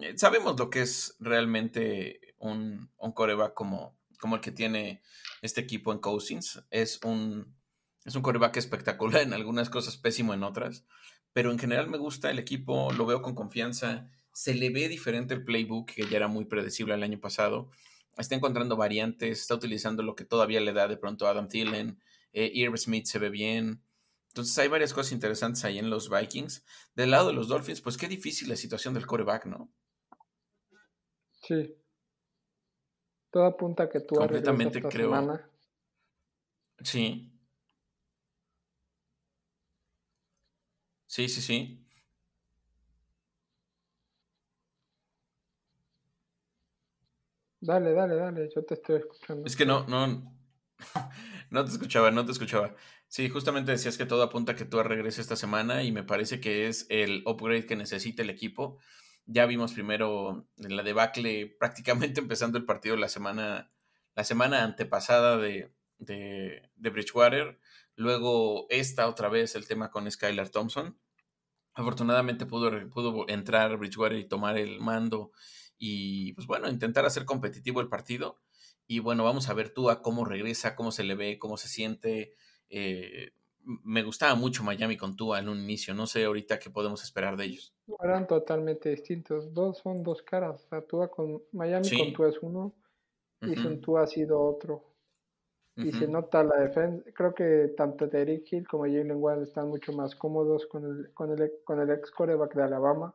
eh, sabemos lo que es realmente un, un coreback como, como el que tiene este equipo en Cousins. Es un, es un coreback espectacular en algunas cosas, pésimo en otras. Pero en general me gusta el equipo, lo veo con confianza. Se le ve diferente el playbook, que ya era muy predecible el año pasado. Está encontrando variantes, está utilizando lo que todavía le da de pronto a Adam Thielen. Eh, Irv Smith se ve bien. Entonces hay varias cosas interesantes ahí en los Vikings. Del lado de los Dolphins, pues qué difícil la situación del coreback, ¿no? Sí. Todo apunta a que tú Completamente creo. Semana. Sí. Sí, sí, sí. Dale, dale, dale, yo te estoy escuchando. Es que no, no, no te escuchaba, no te escuchaba. Sí, justamente decías que todo apunta a que tú regreses esta semana y me parece que es el upgrade que necesita el equipo. Ya vimos primero la debacle prácticamente empezando el partido la semana, la semana antepasada de, de, de Bridgewater. Luego esta otra vez el tema con Skylar Thompson. Afortunadamente pudo, pudo entrar Bridgewater y tomar el mando y pues bueno, intentar hacer competitivo el partido. Y bueno, vamos a ver tú a cómo regresa, cómo se le ve, cómo se siente. Eh, me gustaba mucho Miami con Tua en un inicio. No sé ahorita qué podemos esperar de ellos. Eran totalmente distintos. Dos son dos caras. O Tua con Miami con Tua es uno y sin Tua ha sido otro. Y se nota la defensa. Creo que tanto Derrick Hill como Jalen Waddle están mucho más cómodos con el, con el, con el ex coreback de Alabama.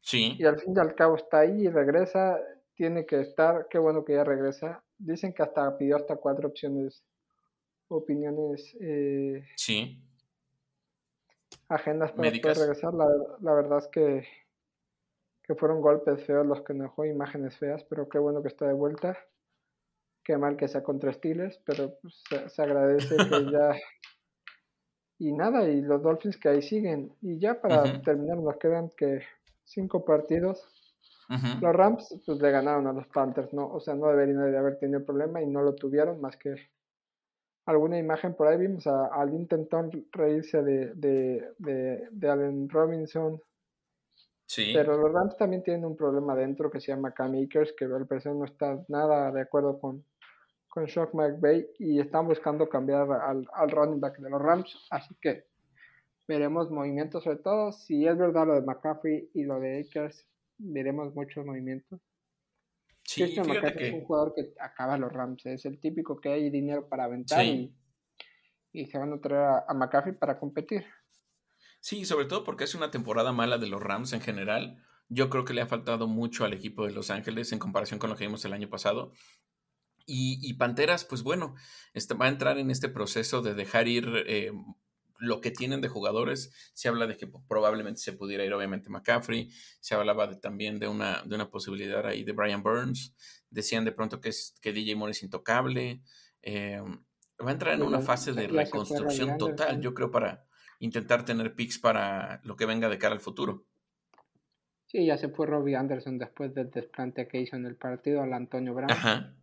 Sí. Y al fin y al cabo está ahí y regresa. Tiene que estar. Qué bueno que ya regresa. Dicen que hasta pidió hasta cuatro opciones, opiniones. Eh, sí. Agendas para poder regresar. La, la, verdad es que, que fueron golpes feos los que dejó, imágenes feas, pero qué bueno que está de vuelta. Qué mal que sea contra Steelers, pero pues, se, agradece que ya. Y nada, y los Dolphins que ahí siguen. Y ya para terminar, nos quedan que cinco partidos. Los Rams pues le ganaron a los Panthers, ¿no? O sea, no deberían de haber tenido problema y no lo tuvieron, más que alguna imagen por ahí vimos a, a Linton reírse de, de, de, de, Allen Robinson. Sí. Pero los Rams también tienen un problema dentro que se llama Cam Akers, que al parecer no está nada de acuerdo con, con Shock McVay y están buscando cambiar al, al running back de los Rams, así que veremos movimientos, sobre todo si es verdad lo de McCaffrey y lo de Akers, veremos muchos movimientos. Sí, Christian McCaffrey que... es un jugador que acaba los Rams, es el típico que hay dinero para aventar y, se van a traer a, McCaffrey para competir. Sí, sobre todo porque es una temporada mala de los Rams en general. Yo creo que le ha faltado mucho al equipo de Los Ángeles en comparación con lo que vimos el año pasado. Y, Panteras, pues bueno, este, va a entrar en este proceso de dejar ir eh, lo que tienen de jugadores, se habla de que probablemente se pudiera ir obviamente McCaffrey, se hablaba de, también de una, de una posibilidad ahí de Brian Burns, decían de pronto que, es, que DJ Moore es intocable, eh, va a entrar en una fase de reconstrucción total, yo creo, para intentar tener picks para lo que venga de cara al futuro. Sí, ya se fue Robbie Anderson después del desplante que hizo en el partido al Antonio Brown. Ajá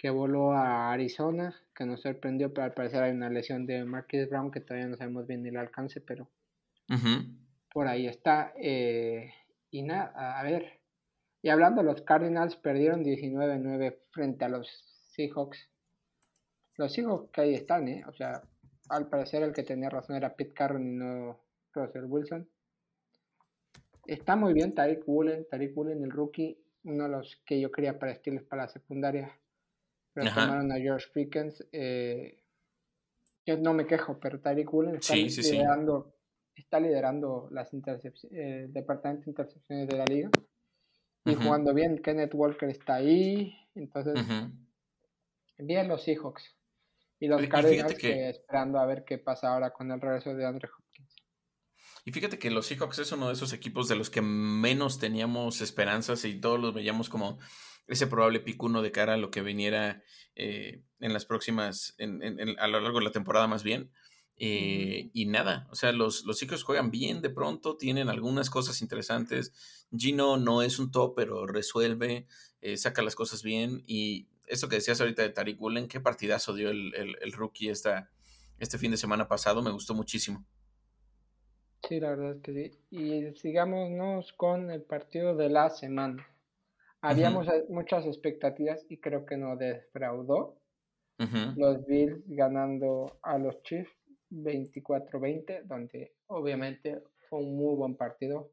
que voló a Arizona, que nos sorprendió, pero al parecer hay una lesión de Marquis Brown que todavía no sabemos bien el alcance, pero por ahí está. Eh, y nada, a ver. Y hablando, los Cardinals perdieron 19-9 frente a los Seahawks. Los Seahawks que ahí están, ¿eh? O sea, al parecer el que tenía razón era Pete Carroll y no Russell Wilson. Está muy bien Tariq Woolen, Tariq Woolen, el rookie, uno de los que yo quería para estilos para la secundaria pero tomaron a George Pickens. Eh, yo no me quejo, pero Tyreek Woolen está liderando, está liderando las eh, el departamento de intercepciones de la liga. Y jugando bien, Kenneth Walker está ahí. Entonces, bien los Seahawks. Y los Cardinals que... esperando a ver qué pasa ahora con el regreso de Andre Hopkins. Y fíjate que los Seahawks es uno de esos equipos de los que menos teníamos esperanzas y todos los veíamos como ese probable picuno de cara a lo que viniera eh, en las próximas, a lo largo de la temporada más bien. Eh, y nada, o sea, los, los chicos juegan bien de pronto, tienen algunas cosas interesantes. Gino no es un top, pero resuelve, eh, saca las cosas bien. Y eso que decías ahorita de Tariq Woolen, qué partidazo dio el, rookie esta, este fin de semana pasado, me gustó muchísimo. Sí, la verdad es que sí. Y sigámonos con el partido de la semana. Habíamos muchas expectativas y creo que no defraudó. Los Bills ganando a los Chiefs 24-20, donde obviamente fue un muy buen partido,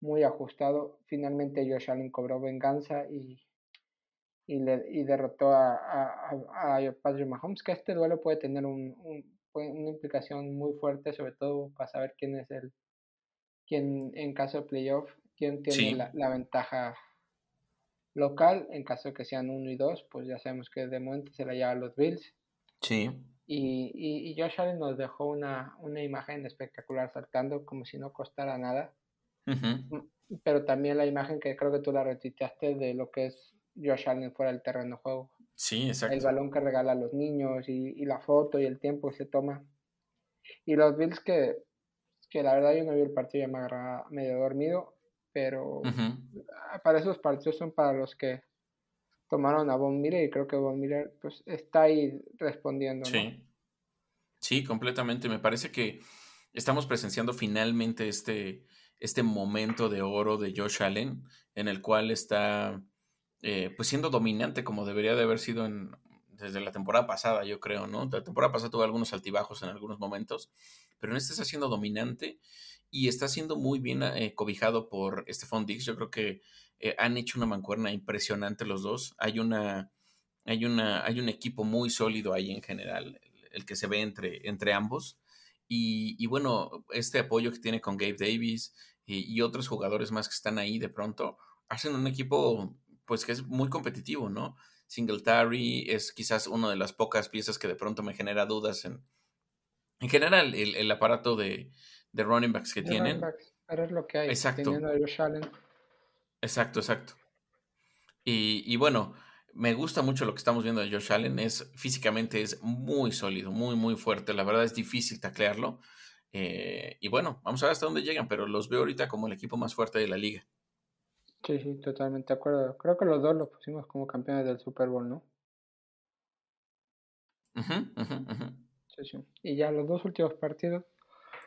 muy ajustado. Finalmente Josh Allen cobró venganza y, y, le, y derrotó a, a, a, Patrick Mahomes, que este duelo puede tener un, una implicación muy fuerte, sobre todo para saber quién es el, quién en caso de playoff, quién tiene la, la, ventaja local, en caso de que sean 1 y 2, pues ya sabemos que de momento se la llevan los Bills. Sí. Y, y, y, Josh Allen nos dejó una, una imagen espectacular saltando como si no costara nada. Mm, pero también la imagen que creo que tú la retitaste de lo que es Josh Allen fuera del terreno de juego. Sí, exacto. El balón que regala a los niños y, y la foto y el tiempo que se toma. Y los Bills que, que la verdad yo no vi el partido, ya me agarraba medio dormido, pero para esos partidos son para los que tomaron a Von Miller y creo que Von Miller pues está ahí respondiendo. Sí. Sí, completamente. Me parece que estamos presenciando finalmente este, este momento de oro de Josh Allen, en el cual está eh, pues siendo dominante como debería de haber sido en, desde la temporada pasada, yo creo, ¿no? La temporada pasada tuvo algunos altibajos en algunos momentos, pero en este está siendo dominante y está siendo muy bien eh, cobijado por Stephon Diggs. Yo creo que eh, han hecho una mancuerna impresionante los dos. Hay una, hay una, hay un equipo muy sólido ahí en general, el, que se ve entre, entre ambos. Y, bueno, este apoyo que tiene con Gabe Davis y, y, otros jugadores más que están ahí de pronto, hacen un equipo pues que es muy competitivo, ¿no? Singletary es quizás una de las pocas piezas que de pronto me genera dudas en, en general, el, el aparato de, de running backs que tienen. pero es lo que hay. Exacto. Exacto, exacto. Y, y, bueno, me gusta mucho lo que estamos viendo de Josh Allen. Es, físicamente es muy sólido, muy, muy fuerte. La verdad es difícil taclearlo. Eh, y bueno, vamos a ver hasta dónde llegan, pero los veo ahorita como el equipo más fuerte de la liga. Sí, sí, totalmente de acuerdo. Creo que los dos los pusimos como campeones del Super Bowl, ¿no? Sí, sí. Y ya los dos últimos partidos.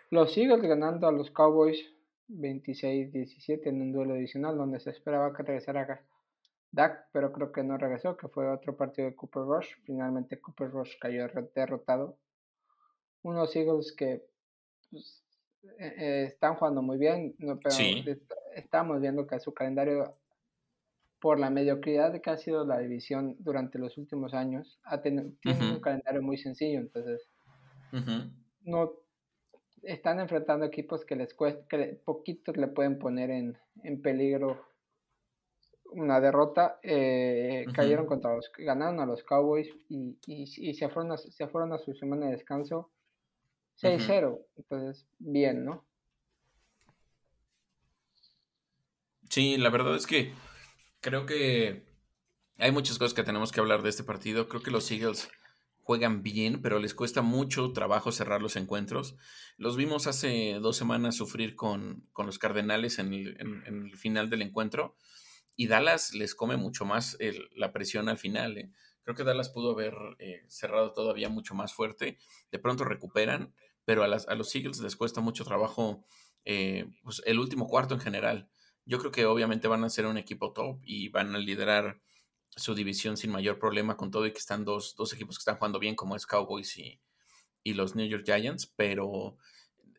Los Eagles ganando a los Cowboys 26-17 en un duelo adicional donde se esperaba que regresara Dak, pero creo que no regresó, que fue otro partido de Cooper Rush. Finalmente Cooper Rush cayó derrotado. Unos Eagles que pues, eh, eh, están jugando muy bien, no, pero estamos viendo que su calendario, por la mediocridad que ha sido la división durante los últimos años, ha tiene un calendario muy sencillo, entonces no están enfrentando equipos que les cuesta, que poquitos le pueden poner en, en peligro una derrota. Eh, cayeron contra los, ganaron a los Cowboys y, y, se, fueron a, se fueron a su semana de descanso 6-0. Entonces, bien, ¿no? Sí, la verdad es que creo que hay muchas cosas que tenemos que hablar de este partido. Creo que los Eagles juegan bien, pero les cuesta mucho trabajo cerrar los encuentros. Los vimos hace dos semanas sufrir con, los Cardenales en el, final del encuentro y Dallas les come mucho más la presión al final. ¿eh? Creo que Dallas pudo haber eh, cerrado todavía mucho más fuerte. De pronto recuperan, pero a, las, los Eagles les cuesta mucho trabajo eh, pues el último cuarto en general. Yo creo que obviamente van a ser un equipo top y van a liderar su división sin mayor problema con todo y que están dos, dos equipos que están jugando bien como es Cowboys y, y los New York Giants, pero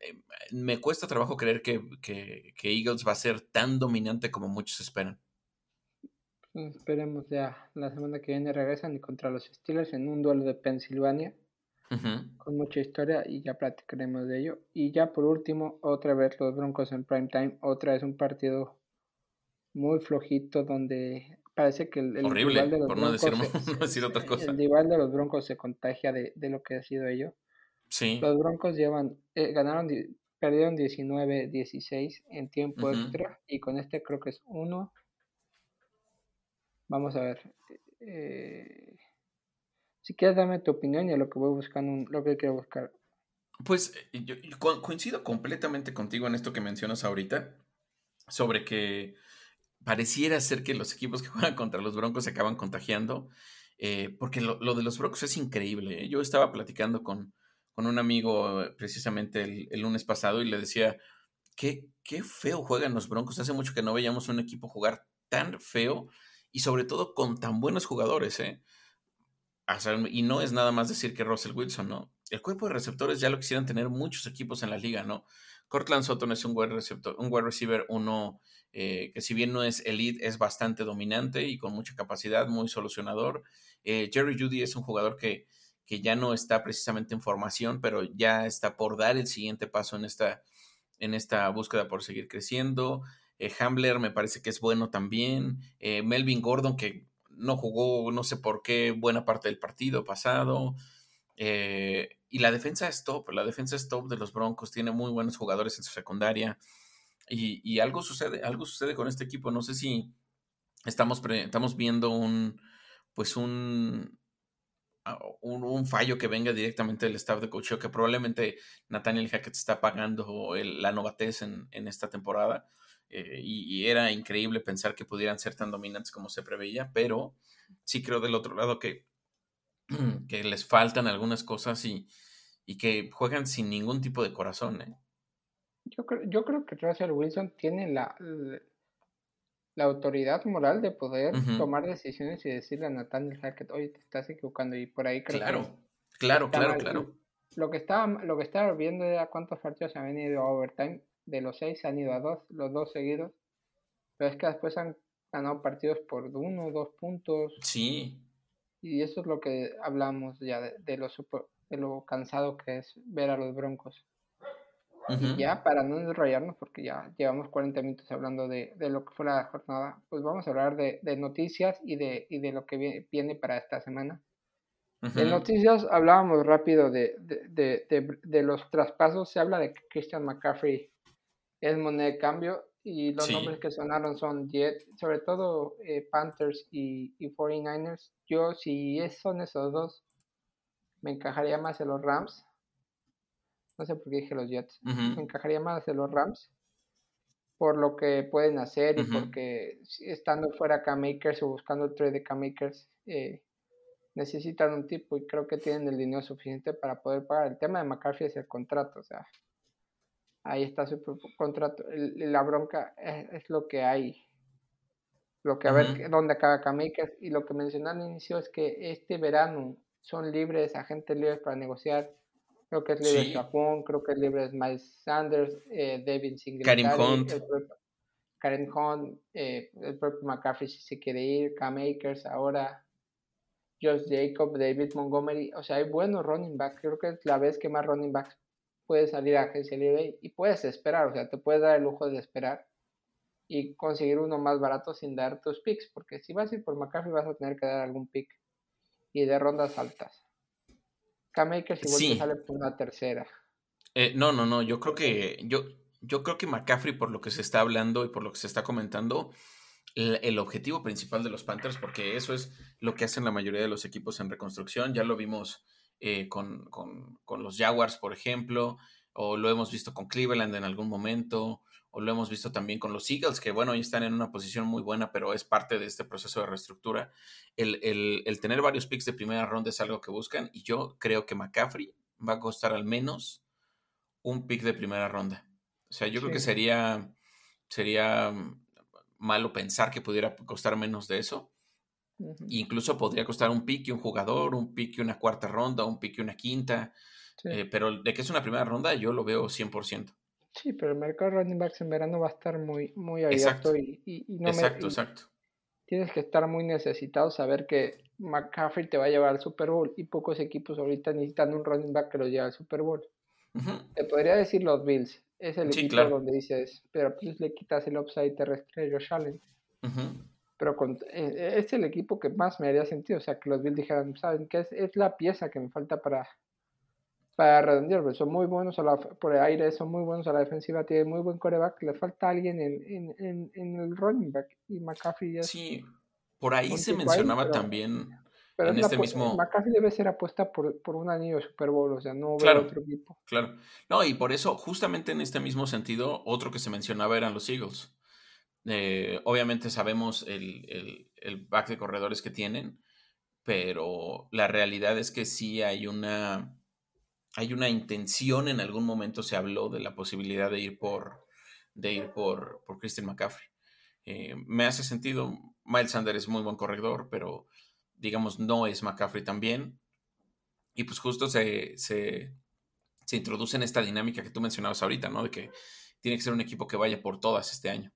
eh, me cuesta trabajo creer que, que, Eagles va a ser tan dominante como muchos esperan. Esperemos ya, la semana que viene regresan y contra los Steelers en un duelo de Pensilvania con mucha historia y ya platicaremos de ello. Y ya por último, otra vez los Broncos en prime time, otra vez un partido muy flojito donde parece que el, el Horrible, de los por no decir, decir, otra cosa. El rival de los Broncos se contagia de, de lo que ha sido ello. Sí. Los Broncos llevan, eh, ganaron, perdieron 19-16 en tiempo extra y con este creo que es uno. Vamos a ver. Eh, si quieres dame tu opinión y a lo que voy buscando, lo que quiero buscar. Pues eh, yo coincido completamente contigo en esto que mencionas ahorita sobre que pareciera ser que los equipos que juegan contra los Broncos se acaban contagiando, eh, porque lo, de los Broncos es increíble. ¿eh? Yo estaba platicando con, con un amigo precisamente el, lunes pasado y le decía, qué, qué feo juegan los Broncos. Hace mucho que no veíamos un equipo jugar tan feo y sobre todo con tan buenos jugadores, ¿eh? y no es nada más decir que Russell Wilson, ¿no? El cuerpo de receptores ya lo quisieran tener muchos equipos en la liga, ¿no? Cortland Sutton es un wide, receptor, un wide receiver, uno eh, que si bien no es elite, es bastante dominante y con mucha capacidad, muy solucionador. Eh, Jerry Judy es un jugador que, que ya no está precisamente en formación, pero ya está por dar el siguiente paso en esta, en esta búsqueda por seguir creciendo. Eh, me parece que es bueno también. Melvin Gordon, que no jugó, no sé por qué, buena parte del partido pasado. y la defensa es top, la defensa es top de los Broncos, tiene muy buenos jugadores en su secundaria. Y, algo sucede, algo sucede con este equipo. No sé si estamos, estamos viendo un, pues un, ah, un, fallo que venga directamente del staff de coaching, que probablemente Nathaniel Hackett está pagando la novatez en, esta temporada. Eh, y, era increíble pensar que pudieran ser tan dominantes como se preveía, pero sí creo del otro lado que, que les faltan algunas cosas y, y que juegan sin ningún tipo de corazón. ¿eh? Yo creo, yo creo que Russell Wilson tiene la, la autoridad moral de poder tomar decisiones y decirle a Nathaniel Hackett, oye, te estás equivocando y por ahí creo claro, Claro, claro, claro. Lo que estaba, lo que estaba viendo era cuántos partidos han venido a overtime. De los seis han ido a dos, los dos seguidos. Pero es que después han ganado partidos por uno, o dos puntos. Sí. Y eso es lo que hablamos ya de, de lo, de lo cansado que es ver a los Broncos ya para no enrollarnos, porque ya llevamos 40 minutos hablando de, lo que fue la jornada, pues vamos a hablar de, noticias y de, y de lo que viene, para esta semana. En noticias hablábamos rápido de, de, los traspasos. Se habla de que Christian McCaffrey es moneda de cambio y los nombres que sonaron son Jet, sobre todo eh, Panthers y, y 49ers. Yo, si son esos dos, me encajaría más en los Rams no sé por qué dije los Jets. Me encajaría más de los Rams por lo que pueden hacer y porque estando fuera K-Makers o buscando el trade de K-Makers eh, necesitan un tipo y creo que tienen el dinero suficiente para poder pagar. El tema de McCarthy es el contrato, o sea, ahí está su contrato. la bronca es, lo que hay. Lo que a ver dónde acaba K-Makers y lo que mencioné al inicio es que este verano son libres, agentes libres para negociar Creo que es libre sí. Japón, creo que es libre Miles Sanders, eh, David Singletary. Karim Hunt. Karen Hunt, eh, el propio McCaffrey si se quiere ir, Cam Akers ahora, Josh Jacob, David Montgomery. O sea, hay buenos running backs. Creo que es la vez que más running backs puedes salir a agencia libre y puedes esperar. O sea, te puedes dar el lujo de esperar y conseguir uno más barato sin dar tus picks. Porque si vas a ir por McCaffrey vas a tener que dar algún pick y de rondas altas. K-Makers igual sale por una tercera. Eh, no, no, no. Yo creo que. Yo, yo creo que McCaffrey, por lo que se está hablando y por lo que se está comentando, el, objetivo principal de los Panthers, porque eso es lo que hacen la mayoría de los equipos en reconstrucción. Ya lo vimos eh, con, con, con, los Jaguars, por ejemplo, o lo hemos visto con Cleveland en algún momento, o lo hemos visto también con los Eagles, que bueno, ahí están en una posición muy buena, pero es parte de este proceso de reestructura. El, el, tener varios picks de primera ronda es algo que buscan, y yo creo que McCaffrey va a costar al menos un pick de primera ronda. O sea, yo creo que sería, sería malo pensar que pudiera costar menos de eso. Incluso podría costar un pick y un jugador, un pick y una cuarta ronda, un pick y una quinta. Eh, pero de que es una primera ronda, yo lo veo 100%. Sí, pero el mercado de running backs en verano va a estar muy, muy abierto y, no exacto, exacto. Tienes que estar muy necesitado, saber que McCaffrey te va a llevar al Super Bowl y pocos equipos ahorita necesitan un running back que los lleve al Super Bowl. Te podría decir los Bills, es el equipo donde dices, pero pues le quitas el upside terrestre de Josh Allen. Pero eh, es el equipo que más me haría sentido, o sea, que los Bills dijeran, ¿saben qué? Es, es la pieza que me falta para, para redondear, pues, son muy buenos a la, por el aire, son muy buenos a la defensiva, tienen muy buen coreback, le falta alguien en, en, en, el running back y McCaffrey ya Sí, por ahí se mencionaba también en este mismo... McCaffrey debe ser apuesta por, por un anillo de Super Bowl, o sea, no claro, otro equipo. Claro, no, y por eso, justamente en este mismo sentido, otro que se mencionaba eran los Eagles. Eh, obviamente sabemos el, el, el back de corredores que tienen, pero la realidad es que sí hay una hay una intención, en algún momento se habló de la posibilidad de ir por, de ir por, por Christian McCaffrey. Eh, me hace sentido, Miles Sanders es muy buen corredor, pero digamos no es McCaffrey también. Y pues justo se, se, se introduce en esta dinámica que tú mencionabas ahorita, ¿no? De que tiene que ser un equipo que vaya por todas este año.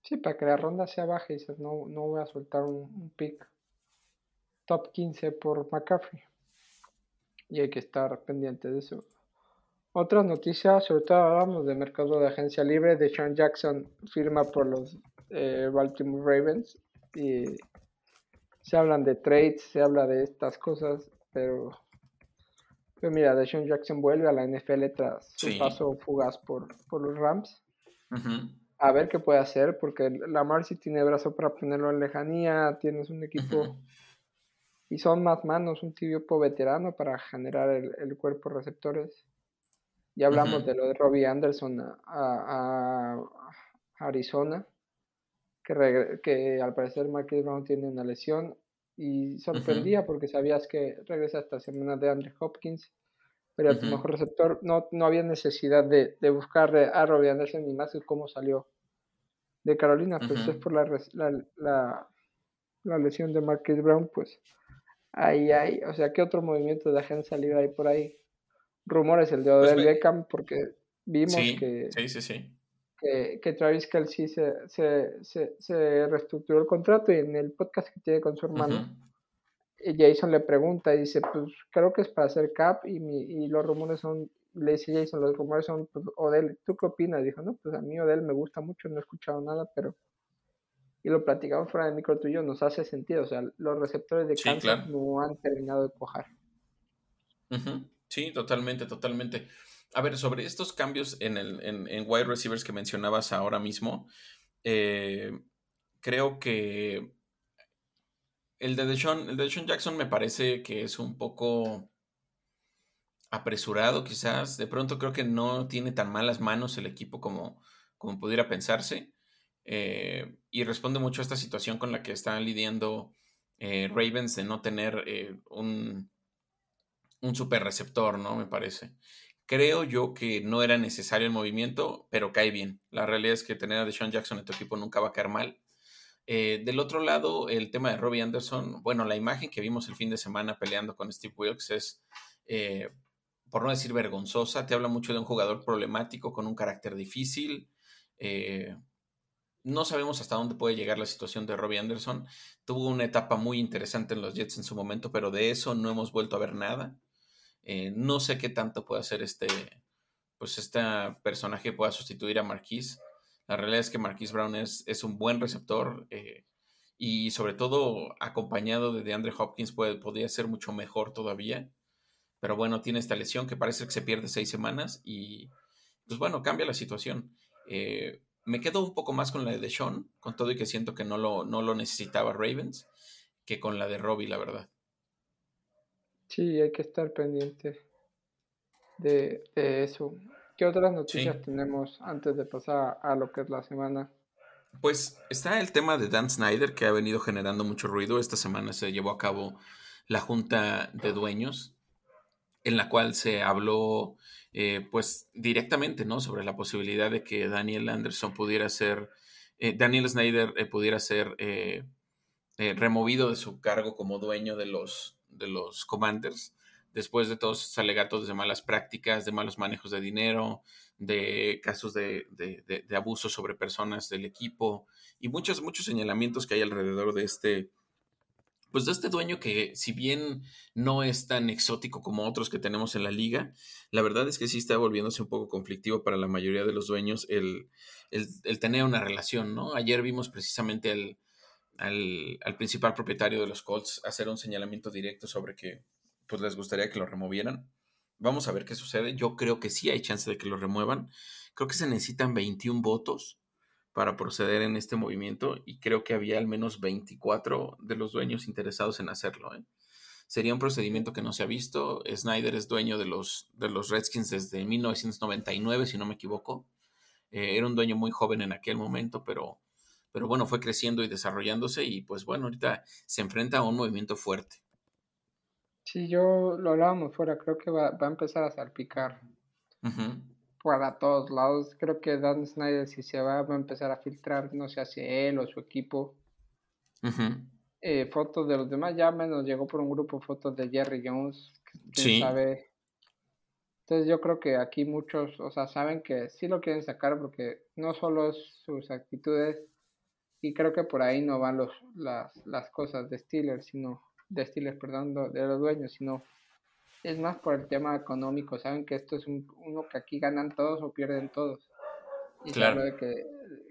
Sí, para que la ronda sea baja y no, no voy a soltar un, pick top 15 por McCaffrey. Y hay que estar pendiente de eso. Otras noticias, sobre todo hablamos de mercado de agencia libre, de Sean Jackson firma por los eh, Baltimore Ravens y se hablan de trades, se habla de estas cosas, pero, pero mira, Deshaun Jackson vuelve a la NFL tras su paso fugaz por, por los Rams. A ver qué puede hacer, porque la Marcy tiene brazo para ponerlo en lejanía, tienes un equipo y son más manos, un tipo veterano para generar el, cuerpo receptores. Ya hablamos de lo de Robbie Anderson a, Arizona, que, que, al parecer Marquis Brown tiene una lesión y sorprendía porque sabías que regresa esta semana de Andre Hopkins pero a tu mejor receptor no, no había necesidad de, de buscar a Robbie Anderson ni más que cómo salió de Carolina, pues es por la, la, la, lesión de Marquis Brown, pues ahí hay, o sea, ¿qué otro movimiento de agencia libre hay por ahí? Rumores, el de pues Odell Beckham, porque vimos que, que, que, Travis Kelsey se, se, se, se, reestructuró el contrato y en el podcast que tiene con su hermano, Jason le pregunta y dice, pues creo que es para hacer cap y, mi, y los rumores son, le dice Jason, los rumores son, pues, Odell, ¿tú qué opinas? Dijo, no, pues a mí Odell me gusta mucho, no he escuchado nada, pero... Y lo platicamos fuera de micro tuyo, nos hace sentido, o sea, los receptores de Kansas no han terminado de cojar. Sí, totalmente, totalmente. A ver, sobre estos cambios en, el, en, en wide receivers que mencionabas ahora mismo, eh, creo que el de Deshaun, el de Jackson me parece que es un poco apresurado, quizás. De pronto creo que no tiene tan malas manos el equipo como, como pudiera pensarse. Eh, y responde mucho a esta situación con la que están lidiando eh, Ravens de no tener eh, un, un super receptor, ¿no? Me parece. Creo yo que no era necesario el movimiento, pero cae bien. La realidad es que tener a Deshaun Jackson en tu equipo nunca va a caer mal. Del otro lado, el tema de Robbie Anderson, bueno, la imagen que vimos el fin de semana peleando con Steve Wilkes es, por no decir vergonzosa, te habla mucho de un jugador problemático con un carácter difícil. No sabemos hasta dónde puede llegar la situación de Robbie Anderson. Tuvo una etapa muy interesante en los Jets en su momento, pero de eso no hemos vuelto a ver nada. no sé qué tanto puede hacer este, pues este personaje pueda sustituir a Marquise. La realidad es que Marquise Brown es, es un buen receptor eh, y sobre todo acompañado de DeAndre Hopkins puede, podría ser mucho mejor todavía. Pero bueno, tiene esta lesión que parece que se pierde seis semanas y pues bueno, cambia la situación. Eh, me quedo un poco más con la de Sean, con todo y que siento que no lo, no lo necesitaba Ravens, que con la de Robbie, la verdad. Sí, hay que estar pendiente de, de eso. ¿Qué otras noticias tenemos antes de pasar a lo que es la semana? Pues está el tema de Dan Snyder que ha venido generando mucho ruido. Esta semana se llevó a cabo la junta de dueños en la cual se habló eh, pues directamente ¿no? sobre la posibilidad de que Daniel Anderson pudiera ser, eh, Daniel Snyder eh, pudiera ser removido de su cargo como dueño de los, de los Commanders después de todos estos alegatos de malas prácticas, de malos manejos de dinero, de casos de, de, abuso sobre personas del equipo y muchos, muchos señalamientos que hay alrededor de este, pues de este dueño que si bien no es tan exótico como otros que tenemos en la liga, la verdad es que sí está volviéndose un poco conflictivo para la mayoría de los dueños el, el, tener una relación, ¿no? Ayer vimos precisamente al, al, al principal propietario de los Colts hacer un señalamiento directo sobre que pues les gustaría que lo removieran. Vamos a ver qué sucede. Yo creo que sí hay chance de que lo remuevan. Creo que se necesitan 21 votos para proceder en este movimiento y creo que había al menos 24 de los dueños interesados en hacerlo. ¿eh? Sería un procedimiento que no se ha visto. Snyder es dueño de los, de los Redskins desde 1999, si no me equivoco. Eh, era un dueño muy joven en aquel momento, pero, pero bueno, fue creciendo y desarrollándose y pues bueno, ahorita se enfrenta a un movimiento fuerte. Sí, yo lo hablábamos fuera, creo que va, va a empezar a salpicar para todos lados. Creo que Dan Snyder, si se va, va a empezar a filtrar, no sé, hacia él o su equipo. Eh, fotos de los demás, ya menos llegó por un grupo fotos de Jerry Jones, quién sabe. Entonces yo creo que aquí muchos, o sea, saben que sí lo quieren sacar porque no solo sus actitudes, y creo que por ahí no van los, las, las cosas de Steelers, sino de Steelers, perdón, de los dueños, sino es más por el tema económico. Saben que esto es un, uno que aquí ganan todos o pierden todos. Y claro. de que,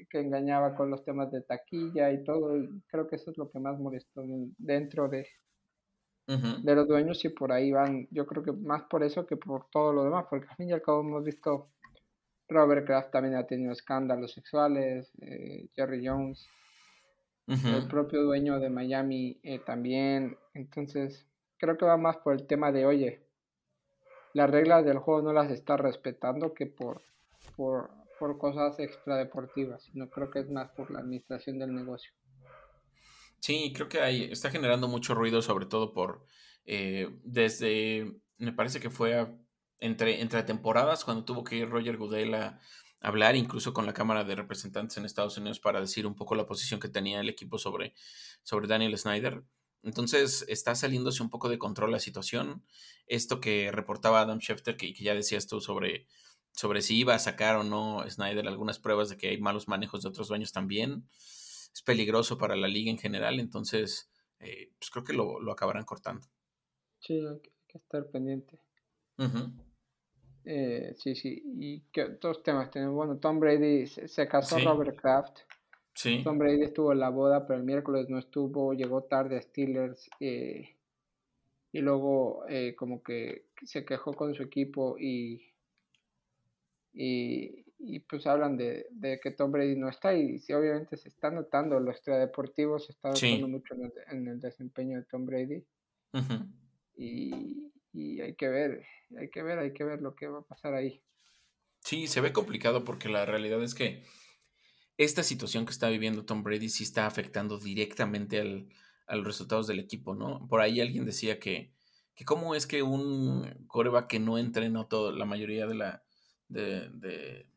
que, engañaba con los temas de taquilla y todo. Y creo que eso es lo que más molestó dentro de, de los dueños y por ahí van. Yo creo que más por eso que por todo lo demás, porque al fin y al cabo hemos visto. Robert Kraft también ha tenido escándalos sexuales, eh, Jerry Jones, el propio dueño de Miami eh, también. Entonces, creo que va más por el tema de, oye, las reglas del juego no las está respetando que por, por, por cosas extradeportivas, sino creo que es más por la administración del negocio. Sí, creo que hay, está generando mucho ruido, sobre todo por eh, desde, me parece que fue entre, entre temporadas cuando tuvo que ir Roger Goodell a hablar incluso con la Cámara de Representantes en Estados Unidos para decir un poco la posición que tenía el equipo sobre, sobre Daniel Snyder. Entonces está saliéndose un poco de control la situación. Esto que reportaba Adam Schefter, que, que, ya decías tú sobre, sobre si iba a sacar o no Snyder algunas pruebas de que hay malos manejos de otros dueños también, es peligroso para la liga en general. Entonces, eh, pues creo que lo, lo, acabarán cortando. Sí, hay que estar pendiente. Eh, sí, sí. ¿Y qué otros temas tenemos? Bueno, Tom Brady se, casó Robert Kraft. Sí. Tom Brady estuvo en la boda, pero el miércoles no estuvo, llegó tarde a Steelers eh, y luego eh, como que se quejó con su equipo y, y, pues hablan de, que Tom Brady no está y sí, obviamente se está notando, los extradeportivos se está notando mucho en el, desempeño de Tom Brady y, y hay que ver, hay que ver, hay que ver lo que va a pasar ahí. Sí, se ve complicado porque la realidad es que esta situación que está viviendo Tom Brady sí está afectando directamente al, a los resultados del equipo, ¿no? Por ahí alguien decía que, que cómo es que un coreback que no entrenó todo, la mayoría de la, de, de,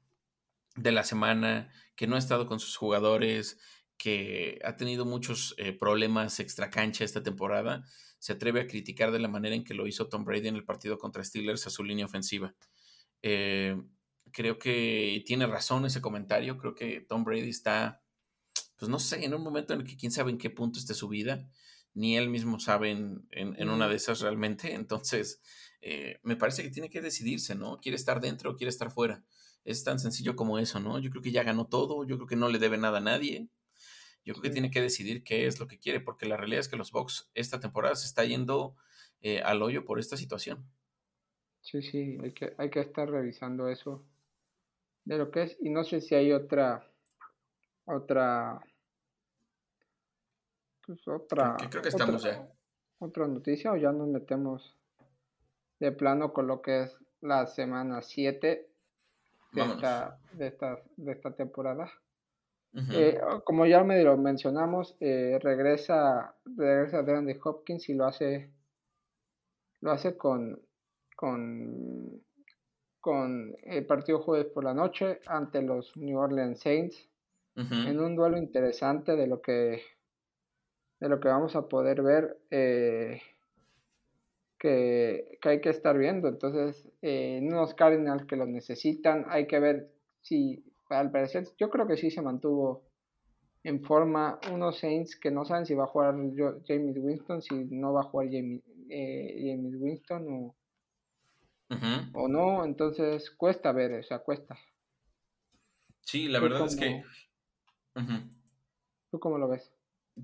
de, la semana, que no ha estado con sus jugadores, que ha tenido muchos eh, problemas extra cancha esta temporada, se atreve a criticar de la manera en que lo hizo Tom Brady en el partido contra Steelers a su línea ofensiva. Eh, creo que tiene razón ese comentario. Creo que Tom Brady está, pues no sé, en un momento en el que quién sabe en qué punto esté su vida, ni él mismo sabe en, una de esas realmente. Entonces, eh, me parece que tiene que decidirse, ¿no? ¿Quiere estar dentro o quiere estar fuera? Es tan sencillo como eso, ¿no? Yo creo que ya ganó todo, yo creo que no le debe nada a nadie yo creo que tiene que decidir qué es lo que quiere, porque la realidad es que los Bucks esta temporada se está yendo eh, al hoyo por esta situación. Sí, sí, hay que, hay que estar revisando eso de lo que es, y no sé si hay otra, otra, pues otra. creo que estamos otra, ya. Otra noticia o ya nos metemos de plano con lo que es la semana 7 de esta, de, esta, de esta temporada. Eh, como ya me lo mencionamos, eh, regresa, regresa de Hopkins y lo hace, lo hace con, con, con el partido jueves por la noche ante los New Orleans Saints en un duelo interesante de lo que de lo que vamos a poder ver eh, que, que, hay que estar viendo. Entonces, en unos Cardinals que lo necesitan, hay que ver si al parecer, yo creo que sí se mantuvo en forma unos Saints que no saben si va a jugar James Winston, si no va a jugar James, eh, Winston o, o no, entonces cuesta ver, o sea, cuesta. Sí, la verdad es que... ¿Tú cómo lo ves?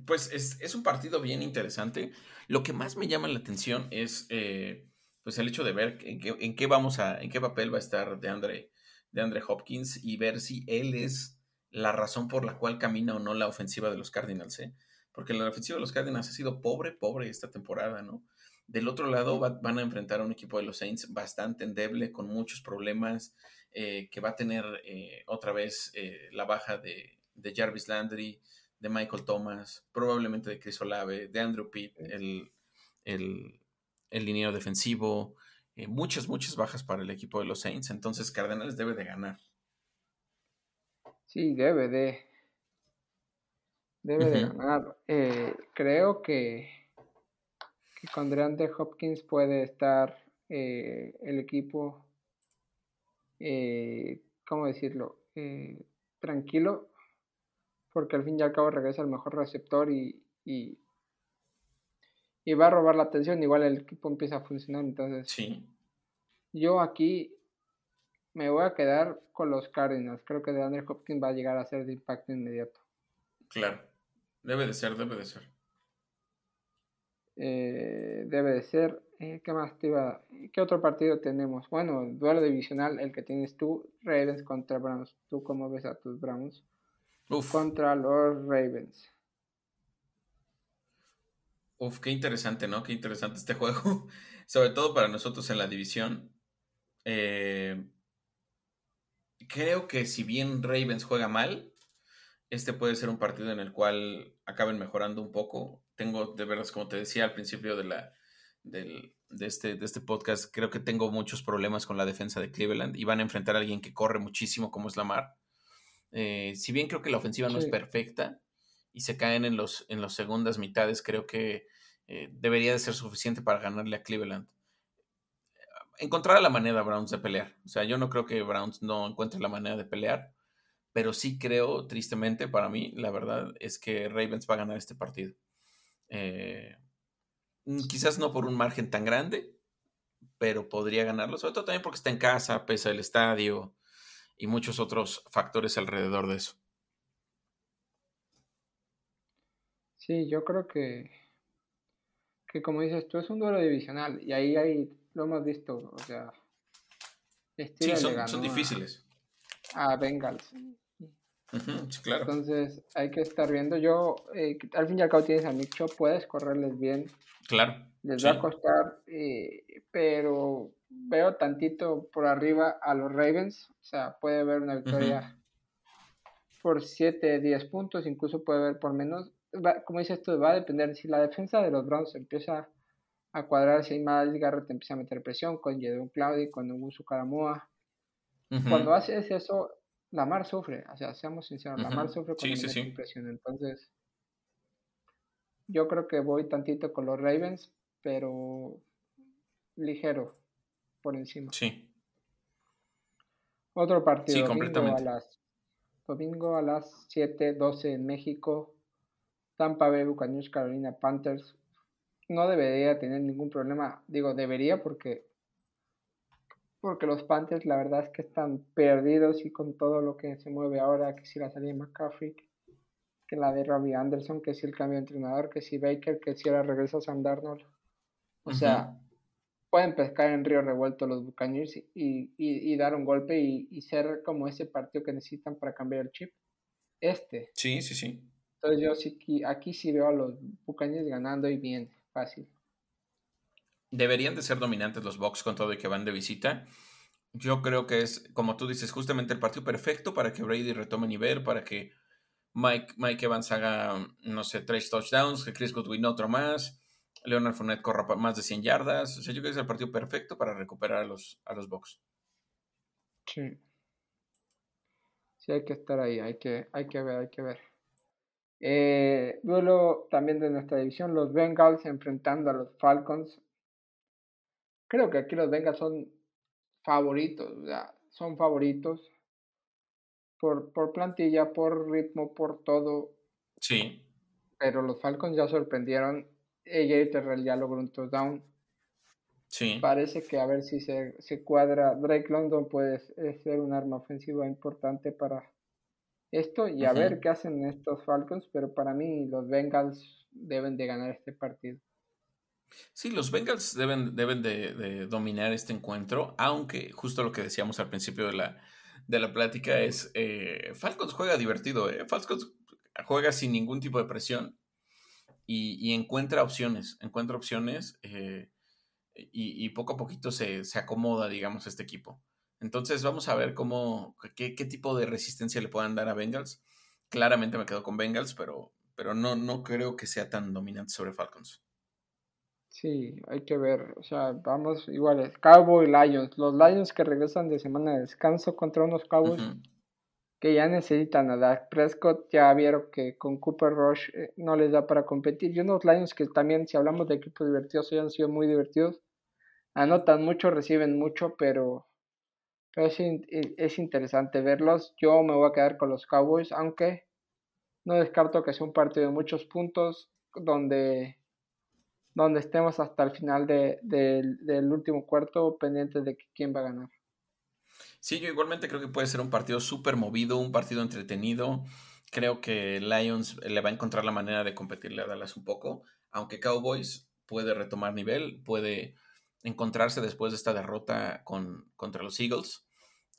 Pues es, un partido bien interesante. Lo que más me llama la atención es eh, pues el hecho de ver en qué, en qué vamos a, en qué papel va a estar de Andre de Andre Hopkins y ver si él es la razón por la cual camina o no la ofensiva de los Cardinals, ¿eh? Porque la ofensiva de los Cardinals ha sido pobre, pobre esta temporada, ¿no? Del otro lado van a enfrentar a un equipo de los Saints bastante endeble, con muchos problemas, eh, que va a tener eh, otra vez eh, la baja de, Jarvis Landry, de Michael Thomas, probablemente de Chris Olave, de Andrew Pitt, el, el, el liniero defensivo, eh, muchas, muchas bajas para el equipo de los Saints. Entonces Cardenales debe de ganar. Sí, debe de. Debe de ganar. Eh, creo que, que con DeAndre Hopkins puede estar eh, el equipo, ¿cómo decirlo? tranquilo, porque al fin y al cabo regresa el mejor receptor y, y, y va a robar la atención, igual el equipo empieza a funcionar, entonces... Sí. Yo aquí me voy a quedar con los Cardinals. Creo que DeAndre Hopkins va a llegar a ser de impacto inmediato. Claro, debe de ser, debe de ser. Eh, debe de ser. Eh, ¿Qué más te iba? ¿Qué otro partido tenemos? Bueno, duelo divisional, el que tienes tú, Ravens contra Browns. ¿Tú cómo ves a tus Browns? Uf. Contra los Ravens. Uf, qué interesante, ¿no? Qué interesante este juego. Sobre todo para nosotros en la división. Eh, creo que si bien Ravens juega mal, este puede ser un partido en el cual acaben mejorando un poco. Tengo, de veras, como te decía al principio de, la, de, este, de este podcast, creo que tengo muchos problemas con la defensa de Cleveland y van a enfrentar a alguien que corre muchísimo como es Lamar. Eh, si bien creo que la ofensiva no es perfecta, y se caen en los, en las segundas mitades, creo que eh, debería de ser suficiente para ganarle a Cleveland. Encontrar la manera Browns de pelear. O sea, yo no creo que Browns no encuentre la manera de pelear, pero sí creo, tristemente para mí, la verdad, es que Ravens va a ganar este partido. Eh, quizás no por un margen tan grande, pero podría ganarlo, sobre todo también porque está en casa, pesa el estadio y muchos otros factores alrededor de eso. Sí, yo creo que, que como dices tú, es un duelo divisional y ahí, ahí lo hemos visto, o sea, sí, son, difíciles. A, Bengals. Sí, claro. Entonces hay que estar viendo. Yo, eh, al fin y al cabo tienes a Nicho, puedes correrles bien. Claro. Les va a costar, eh, pero veo tantito por arriba a los Ravens. O sea, puede haber una victoria por 7, 10 puntos, incluso puede haber por menos como dices tú, va a depender si la defensa de los Browns empieza a cuadrar, si hay Miles Garrett empieza a meter presión con Jedon Claudio, con Ugusu Karamoa. Cuando haces eso, Lamar sufre, o sea, seamos sinceros, Lamar sufre con sí, presión. Entonces, yo creo que voy tantito con los Ravens, pero ligero por encima. Sí. Otro partido. Sí, completamente. Domingo a las, domingo a las 7:12 en México. Tampa Bay Buccaneers, Carolina Panthers. No debería tener ningún problema. Digo, debería porque porque los Panthers la verdad es que están perdidos y con todo lo que se mueve ahora, que si la salida de McCaffrey, que la de Robbie Anderson, que si el cambio de entrenador, que si Baker, que si ahora regresa Sam Darnold. O sea, pueden pescar en río revuelto los Buccaneers y, dar un golpe y, y, ser como ese partido que necesitan para cambiar el chip. Este. Sí, sí, sí. Entonces yo sí, aquí sí veo a los Buccaneers ganando y bien, fácil. Deberían de ser dominantes los Bucks con todo y que van de visita. Yo creo que es, como tú dices, justamente el partido perfecto para que Brady retome nivel, para que Mike, Mike Evans haga, no sé, tres touchdowns, que Chris Godwin otro más, Leonard Fournette corra más de 100 yardas. O sea, yo creo que es el partido perfecto para recuperar a los, a los Bucks. Sí. Sí, hay que estar ahí, hay que, hay que ver, hay que ver. Eh, duelo también de nuestra división, los Bengals enfrentando a los Falcons. Creo que aquí los Bengals son favoritos, son favoritos por, por plantilla, por ritmo, por todo. Sí. Pero los Falcons ya sorprendieron. AJ Terrell ya logró un touchdown. Sí. Parece que a ver si se, se cuadra. Drake London puede ser un arma ofensiva importante para, esto y a ver qué hacen estos Falcons, pero para mí los Bengals deben de ganar este partido. Sí, los Bengals deben, deben de, dominar este encuentro, aunque justo lo que decíamos al principio de la, de la plática es, eh, Falcons juega divertido, eh. Falcons juega sin ningún tipo de presión y, encuentra opciones, encuentra opciones eh, y, y, poco a poquito se, se acomoda, digamos, este equipo. Entonces vamos a ver cómo, qué, tipo de resistencia le puedan dar a Bengals. Claramente me quedo con Bengals, pero, pero no, no creo que sea tan dominante sobre Falcons. Sí, hay que ver, o sea, vamos iguales, Cowboy Lions, los Lions que regresan de semana de descanso contra unos Cowboys que ya necesitan a Dak Prescott, ya vieron que con Cooper Rush eh, no les da para competir, y unos Lions que también, si hablamos de equipos divertidos, hoy han sido muy divertidos, anotan mucho, reciben mucho, pero, pero es, es interesante verlos, yo me voy a quedar con los Cowboys, aunque no descarto que sea un partido de muchos puntos, donde donde estemos hasta el final del último cuarto pendientes de quién va a ganar. Sí, yo igualmente creo que puede ser un partido súper movido, un partido entretenido. Creo que Lions le va a encontrar la manera de competirle a Dallas un poco, aunque Cowboys puede retomar nivel, puede encontrarse después de esta derrota con, contra los Eagles.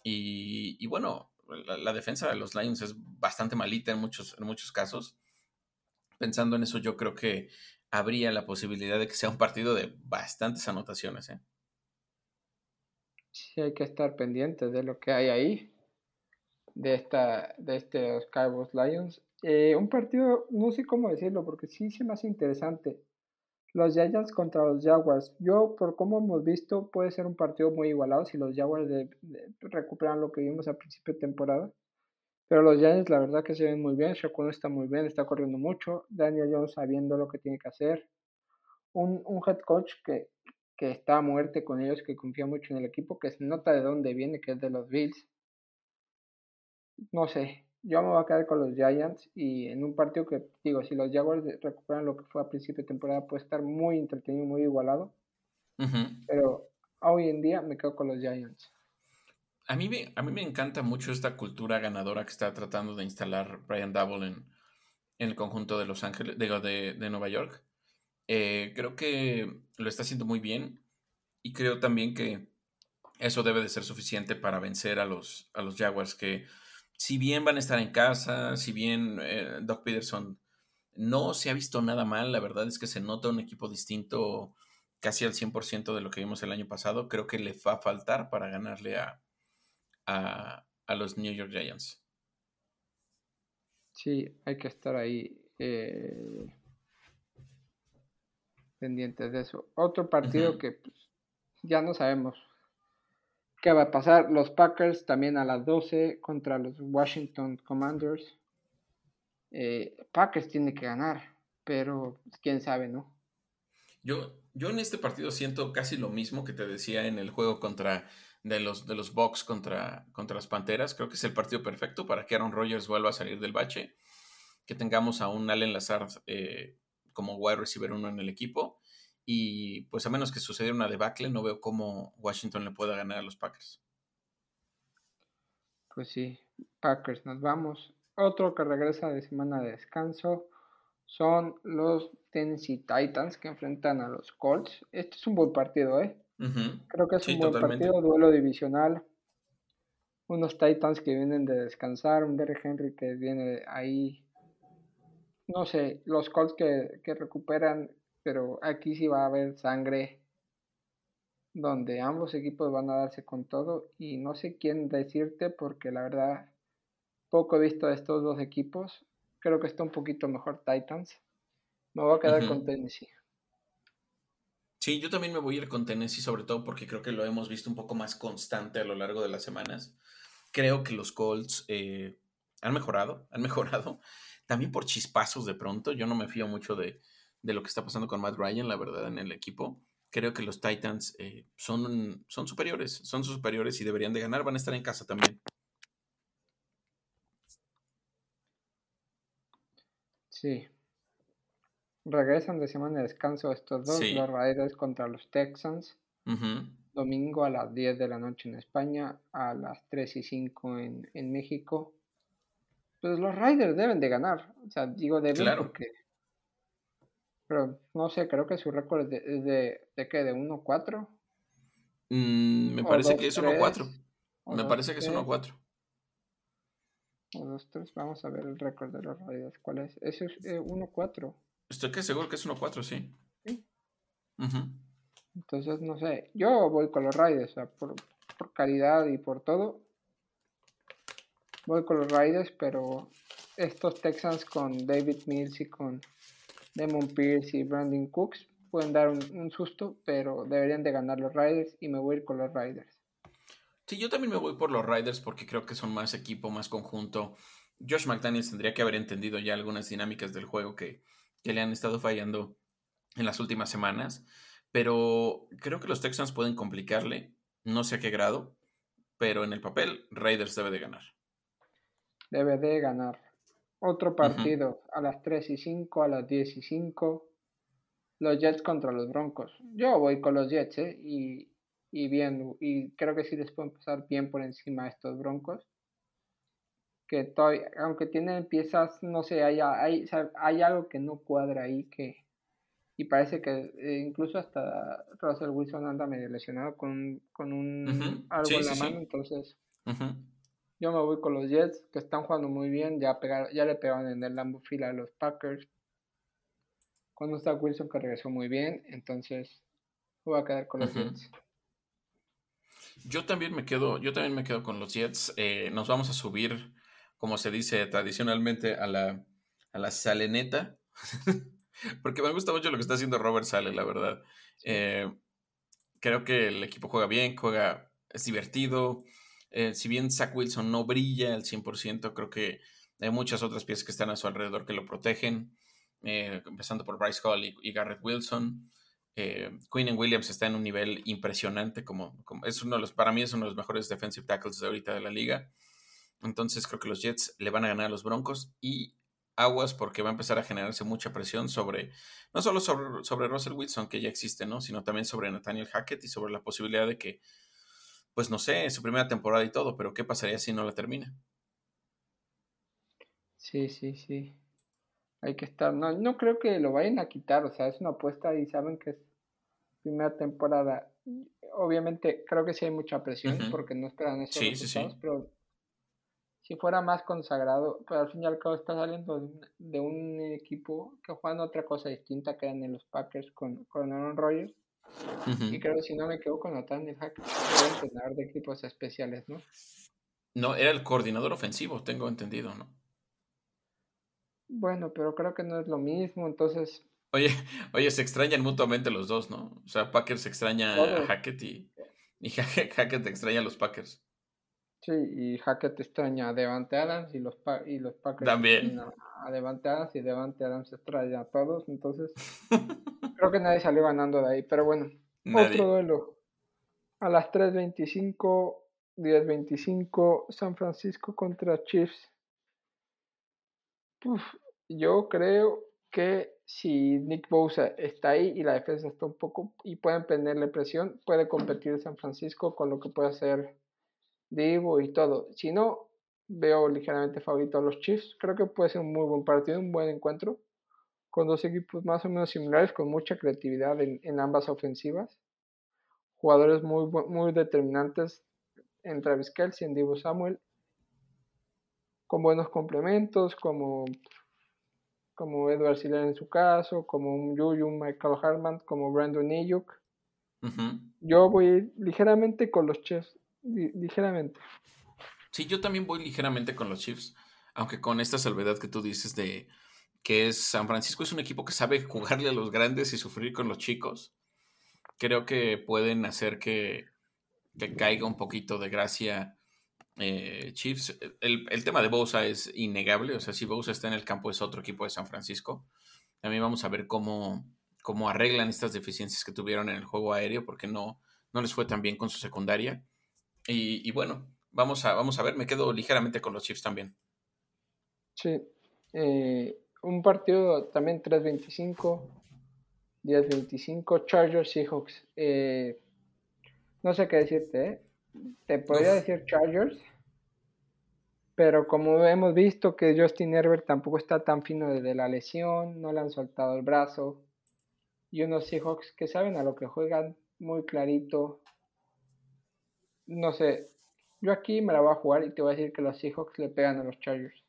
Y, bueno, la, la, defensa de los Lions es bastante malita en muchos, en muchos casos. Pensando en eso, yo creo que habría la posibilidad de que sea un partido de bastantes anotaciones. ¿eh? Sí, hay que estar pendientes de lo que hay ahí, de, esta, de este Lions. Eh, un partido, no sé cómo decirlo, porque sí se me hace interesante. Los Giants contra los Jaguars. Yo, por cómo hemos visto, puede ser un partido muy igualado si los Jaguars recuperan lo que vimos a principio de temporada. Pero los Giants, la verdad que se ven muy bien. Shaquille está muy bien, está corriendo mucho. Daniel Jones sabiendo lo que tiene que hacer. Un, un head coach que, que está a muerte con ellos, que confía mucho en el equipo, que se nota de dónde viene, que es de los Bills. No sé, yo me voy a quedar con los Giants y en un partido que, digo, si los Jaguars recuperan lo que fue a principio de temporada, puede estar muy entretenido, muy igualado. Pero hoy en día me quedo con los Giants. A mí, me, encanta mucho esta cultura ganadora que está tratando de instalar Brian Double en, el conjunto de Los Ángeles, digo, de, Nueva York. Eh, creo que lo está haciendo muy bien y creo también que eso debe de ser suficiente para vencer a los, a los Jaguars, que si bien van a estar en casa, si bien eh, Doc Peterson no se ha visto nada mal, la verdad es que se nota un equipo distinto casi al 100% de lo que vimos el año pasado, creo que le va a faltar para ganarle a, a, los New York Giants. Sí, hay que estar ahí eh, pendientes de eso. Otro partido que pues, ya no sabemos qué va a pasar. Los Packers también a las 12 contra los Washington Commanders. Eh, Packers tiene que ganar, pero pues, quién sabe, ¿no? Yo, yo en este partido siento casi lo mismo que te decía en el juego contra de los, de los Bucks contra, contra las Panteras. Creo que es el partido perfecto para que Aaron Rodgers vuelva a salir del bache, que tengamos a un Allen Lazard eh, como wide receiver uno en el equipo. Y pues a menos que sucediera una debacle, no veo cómo Washington le pueda ganar a los Packers. Pues sí, Packers, nos vamos. Otro que regresa de semana de descanso son los Tennessee Titans que enfrentan a los Colts. Este es un buen partido, ¿eh? Creo que es un buen partido, duelo divisional. Unos Titans que vienen de descansar, un Derrick Henry que viene ahí. No sé, los Colts que, que recuperan, pero aquí sí va a haber sangre donde ambos equipos van a darse con todo y no sé quién decirte porque la verdad poco he visto de estos dos equipos. Creo que está un poquito mejor Titans. Me voy a quedar con Tennessee. Sí, yo también me voy a ir con Tennessee, sobre todo porque creo que lo hemos visto un poco más constante a lo largo de las semanas. Creo que los Colts eh, han mejorado, han mejorado. También por chispazos de pronto. Yo no me fío mucho de, lo que está pasando con Matt Ryan, la verdad, en el equipo. Creo que los Titans eh, son, son superiores, son superiores y deberían de ganar. Van a estar en casa también. Sí, regresan de semana de descanso estos dos, los Raiders contra los Texans. Domingo a las 10 de la noche en España, a las 3 y 5 en, en México. Pues los Raiders deben de ganar. O sea, digo deben claro. porque... Pero no sé, creo que su récord es de, de, de, ¿qué? ¿De 1-4? Mm, me parece que es 1-4. Me parece que es 1-4. O 2-3, vamos a ver el récord de los Raiders. ¿Cuál es? Ese es 1-4. Estoy que seguro que es 1-4, sí. ¿Sí? Entonces, no sé. Yo voy con los Raiders, o sea, por, por calidad y por todo. Voy con los Raiders, pero estos Texans con David Mills y con Demon Pierce y Brandon Cooks pueden dar un, susto, pero deberían de ganar los Riders y me voy a ir con los Riders. Sí, yo también me voy por los Riders porque creo que son más equipo, más conjunto. Josh McDaniels tendría que haber entendido ya algunas dinámicas del juego que, que le han estado fallando en las últimas semanas, pero creo que los Texans pueden complicarle, no sé a qué grado, pero en el papel Raiders debe de ganar. Debe de ganar. Otro partido a las 3 y 5, a las 10 y 5. Los Jets contra los Broncos. Yo voy con los Jets, ¿eh? Y, y bien, y creo que sí les pueden pasar bien por encima a estos Broncos. Que todavía, aunque tienen piezas, no sé, hay, hay, hay algo que no cuadra ahí que, y parece que eh, incluso hasta Russell Wilson anda medio lesionado con, con un algo en la mano, entonces yo me voy con los Jets que están jugando muy bien, ya pegar, ya le pegaron en el Lambo fila a los Packers. Cuando está Wilson que regresó muy bien, entonces voy a quedar con los Jets. Yo también me quedo, yo también me quedo con los Jets. Eh, nos vamos a subir, como se dice tradicionalmente, a la, a la saleneta. Porque me gusta mucho lo que está haciendo Robert Sale, la verdad. Eh, creo que el equipo juega bien, juega, es divertido. Eh, si bien Zach Wilson no brilla al 100%, creo que hay muchas otras piezas que están a su alrededor que lo protegen, eh, empezando por Bryce Hall y, Garrett Wilson. Eh, Quinn Williams está en un nivel impresionante, como, como, es uno de los, para mí es uno de los mejores defensive tackles de ahorita de la liga. Entonces creo que los Jets le van a ganar a los Broncos y aguas porque va a empezar a generarse mucha presión sobre, no solo sobre, sobre Russell Wilson, que ya existe, ¿no? Sino también sobre Nathaniel Hackett y sobre la posibilidad de que, pues no sé, su primera temporada y todo, pero ¿qué pasaría si no la termina? Sí, sí, sí. Hay que estar, no, no creo que lo vayan a quitar, o sea, es una apuesta y saben que es primera temporada. Obviamente creo que sí hay mucha presión porque no esperan esos sí, resultados, sí, pero si fuera más consagrado, pero al fin y al cabo está saliendo de un, equipo que juega otra cosa distinta que eran en los Packers con, con Aaron Rodgers. Y creo que si no me quedo con Nathaniel Hack, era entrenador de equipos especiales, ¿no? No, era el coordinador ofensivo, tengo entendido, ¿no? Bueno, pero creo que no es lo mismo, entonces... Oye, oye, se extrañan mutuamente los dos, ¿no? O sea, Packers extraña a Hackett y, y Hackett extraña a los Packers. Sí, y Hackett extraña a Devante Adams y los, y los Packers también a Devante Adams y Devante Adams extraña a todos, entonces creo que nadie salió ganando de ahí, pero bueno, otro duelo. A las 3.25, 10.25, San Francisco contra Chiefs. yo creo que si Nick Bosa está ahí y la defensa está un poco y pueden ponerle presión, puede competir San Francisco con lo que puede hacer Divo y todo. Si no, veo ligeramente favorito a los Chiefs. Creo que puede ser un muy buen partido, un buen encuentro, con dos equipos más o menos similares, con mucha creatividad en, ambas ofensivas. Jugadores muy, muy determinantes en Travis Kelsey, en Divo Samuel, con buenos complementos, como, como Edward Siller en su caso, como un Juju, Michael Hartman, como Brandon Ayuk. Yo voy ligeramente con los Chiefs ligeramente. Sí, yo también voy ligeramente con los Chiefs, aunque con esta salvedad que tú dices de que es San Francisco es un equipo que sabe jugarle a los grandes y sufrir con los chicos. Creo que pueden hacer que, caiga un poquito de gracia eh, Chiefs. El, tema de Bosa es innegable, o sea, si Bosa está en el campo es otro equipo de San Francisco. También vamos a ver cómo, cómo arreglan estas deficiencias que tuvieron en el juego aéreo, porque no, no les fue tan bien con su secundaria. Y, bueno, vamos a, vamos a ver, me quedo ligeramente con los Chiefs también. Sí, eh, un partido también 3-25, 10-25, Chargers Seahawks. Eh, no sé qué decirte, ¿eh? Te podría decir Chargers, pero como hemos visto que Justin Herbert tampoco está tan fino desde la lesión, no le han soltado el brazo, y unos Seahawks que saben a lo que juegan muy clarito, no sé, yo aquí me la voy a jugar y te voy a decir que los Seahawks le pegan a los Chargers.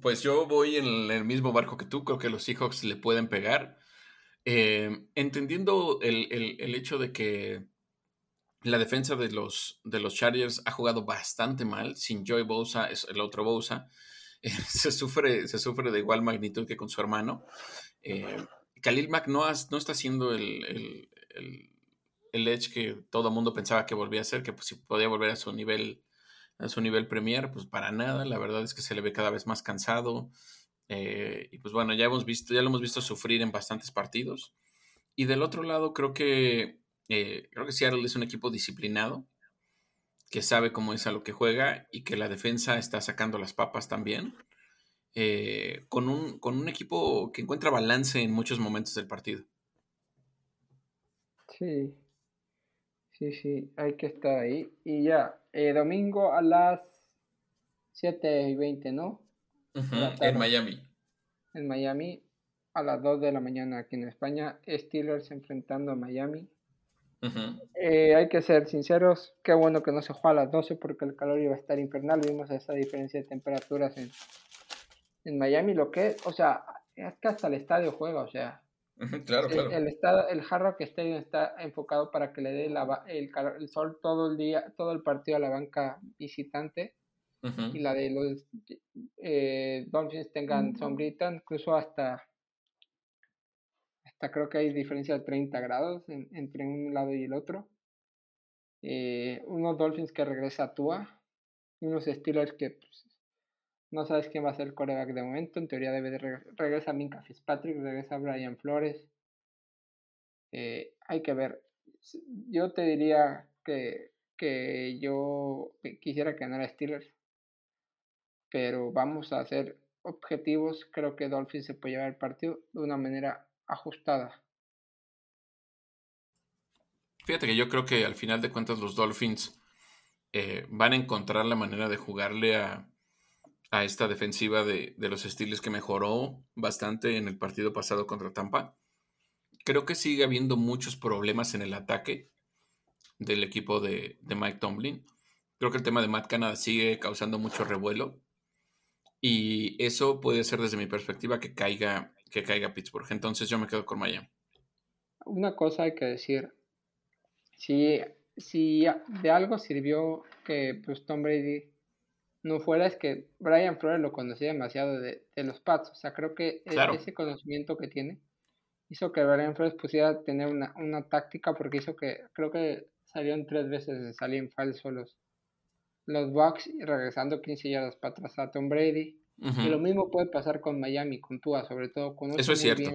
Pues yo voy en el mismo barco que tú, creo que los Seahawks le pueden pegar. Eh, entendiendo el, hecho de que la defensa de los, de los Chargers ha jugado bastante mal, sin Joy Bosa, es el otro Bosa, se, sufre, se sufre de igual magnitud que con su hermano. Eh, Khalil Mack no, no está haciendo el, el, edge que todo el mundo pensaba que volvía a ser, que pues, si podía volver a su nivel a su nivel Premier, pues para nada, la verdad es que se le ve cada vez más cansado. Eh, y pues bueno, ya hemos visto, ya lo hemos visto sufrir en bastantes partidos. Y del otro lado, creo que eh, creo que Seattle es un equipo disciplinado, que sabe cómo es a lo que juega y que la defensa está sacando las papas también. Eh, con, un, con un equipo que encuentra balance en muchos momentos del partido. Sí, sí, sí, hay que estar ahí. Y ya, eh, domingo a las 7 y 20, ¿no? en Miami. En Miami, a las 2 de la mañana aquí en España, Steelers enfrentando a Miami. Eh, hay que ser sinceros, qué bueno que no se juega a las 12 porque el calor iba a estar infernal. Vimos esa diferencia de temperaturas en, en Miami, lo que, o sea, es que hasta el estadio juega, o sea. Claro, claro. El, estado, el Hard Rock Stadium está enfocado para que le dé la, el, el, sol todo el día, todo el partido a la banca visitante y la de los eh, Dolphins tengan sombrita, incluso hasta hasta creo que hay diferencia de 30 grados entre un lado y el otro. Eh, unos Dolphins que regresa a Tua, unos Steelers que pues, no sabes quién va a ser el coreback de momento. En teoría debe de regresa Minka Fitzpatrick, regresa Brian Flores. Eh, hay que ver. Yo te diría que, que yo quisiera que ganara Steelers. Pero vamos a hacer objetivos. Creo que Dolphins se puede llevar el partido de una manera ajustada. Fíjate que yo creo que al final de cuentas los Dolphins eh, van a encontrar la manera de jugarle a, a esta defensiva de, los estilos que mejoró bastante en el partido pasado contra Tampa. Creo que sigue habiendo muchos problemas en el ataque del equipo de, Mike Tomlin. Creo que el tema de Matt Canada sigue causando mucho revuelo. Y eso puede ser desde mi perspectiva que caiga, que caiga Pittsburgh. Entonces yo me quedo con Miami. Una cosa hay que decir. Si, si de algo sirvió que pues, Tom Brady no fuera es que Brian Flores lo conocía demasiado de, los Pats. O sea, creo que e, ese conocimiento que tiene hizo que Brian Flores pusiera tener una, una táctica porque hizo que, creo que salieron tres veces, salían falso los, los Bucks y regresando 15 yardas para atrás a Tom Brady. Y lo mismo puede pasar con Miami, con Tua, sobre todo. con Eso es cierto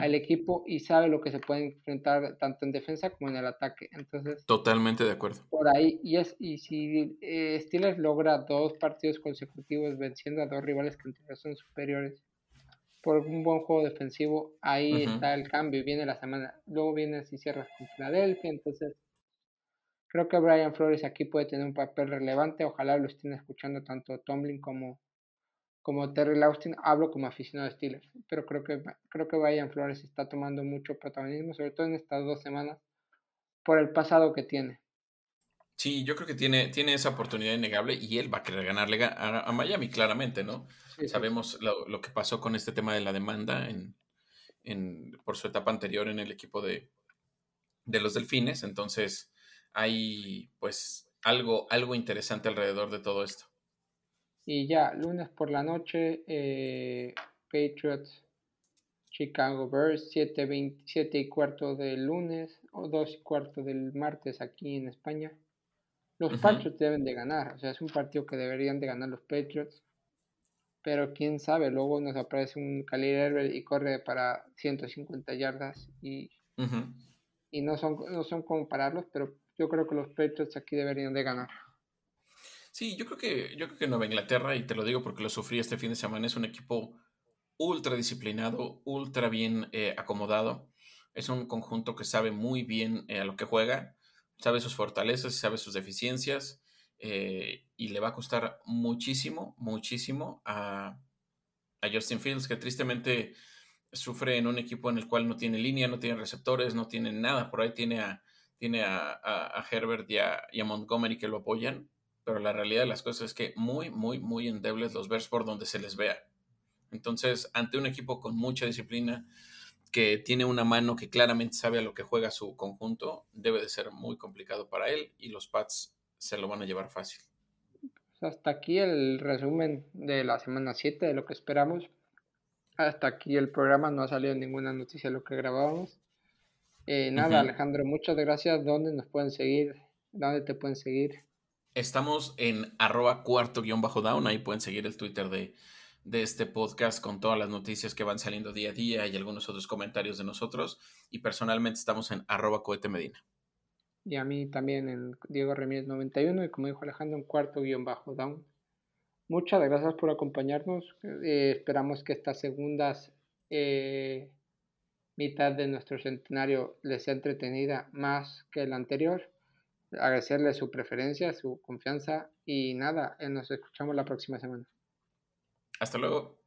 al equipo y sabe lo que se puede enfrentar tanto en defensa como en el ataque. Entonces, totalmente de acuerdo. Por ahí, y, es, y si eh, Steelers logra dos partidos consecutivos venciendo a dos rivales que en son superiores por un buen juego defensivo, ahí está el cambio. Viene la semana, luego viene si cierras con Filadelfia. Entonces, creo que Brian Flores aquí puede tener un papel relevante. Ojalá lo estén escuchando tanto Tomlin como como Terry Laustin, hablo como aficionado de Steelers, pero creo que, creo que Brian Flores está tomando mucho protagonismo, sobre todo en estas dos semanas, por el pasado que tiene. Sí, yo creo que tiene, tiene esa oportunidad innegable y él va a querer ganarle a, Miami, claramente, ¿no? Sabemos Lo, que pasó con este tema de la demanda en, en, por su etapa anterior en el equipo de, de los Delfines, entonces hay pues algo, algo interesante alrededor de todo esto. Y ya, lunes por la noche, eh, Patriots, Chicago Bears, 7, 7 y cuarto del lunes o 2 y cuarto del martes aquí en España. Los Patriots deben de ganar, o sea, es un partido que deberían de ganar los Patriots. Pero quién sabe, luego nos aparece un Khalil Herbert y corre para 150 yardas y, y no, son, no son compararlos, pero yo creo que los Patriots aquí deberían de ganar. Sí, yo creo que, yo creo que Nueva Inglaterra, y te lo digo porque lo sufrí este fin de semana, es un equipo ultra disciplinado, ultra bien eh, acomodado. Es un conjunto que sabe muy bien eh, a lo que juega, sabe sus fortalezas, sabe sus deficiencias, eh, y le va a costar muchísimo, muchísimo a, Justin Fields, que tristemente sufre en un equipo en el cual no tiene línea, no tiene receptores, no tiene nada. Por ahí tiene a, tiene a, Herbert y a, y a Montgomery que lo apoyan pero la realidad de las cosas es que muy, muy, muy endebles los Bears por donde se les vea. Entonces, ante un equipo con mucha disciplina, que tiene una mano que claramente sabe a lo que juega su conjunto, debe de ser muy complicado para él y los Pats se lo van a llevar fácil. Hasta aquí el resumen de la semana 7 de lo que esperamos. hasta aquí el programa, no ha salido ninguna noticia de lo que grabábamos. Eh, nada, Alejandro, muchas gracias. ¿Dónde nos pueden seguir? ¿Dónde te pueden seguir? Estamos en arroba cuarto guion bajo down, ahí pueden seguir el Twitter de, de este podcast con todas las noticias que van saliendo día a día y algunos otros comentarios de nosotros. Y personalmente estamos en arroba cohete medina. Y a mí también en Diego Remírez 91 y como dijo Alejandro en cuarto guion bajo down. Muchas gracias por acompañarnos. Eh, esperamos que estas segundas eh, mitad de nuestro centenario les sea entretenida más que la anterior. Agradecerle su preferencia, su confianza y nada, eh, nos escuchamos la próxima semana. Hasta luego.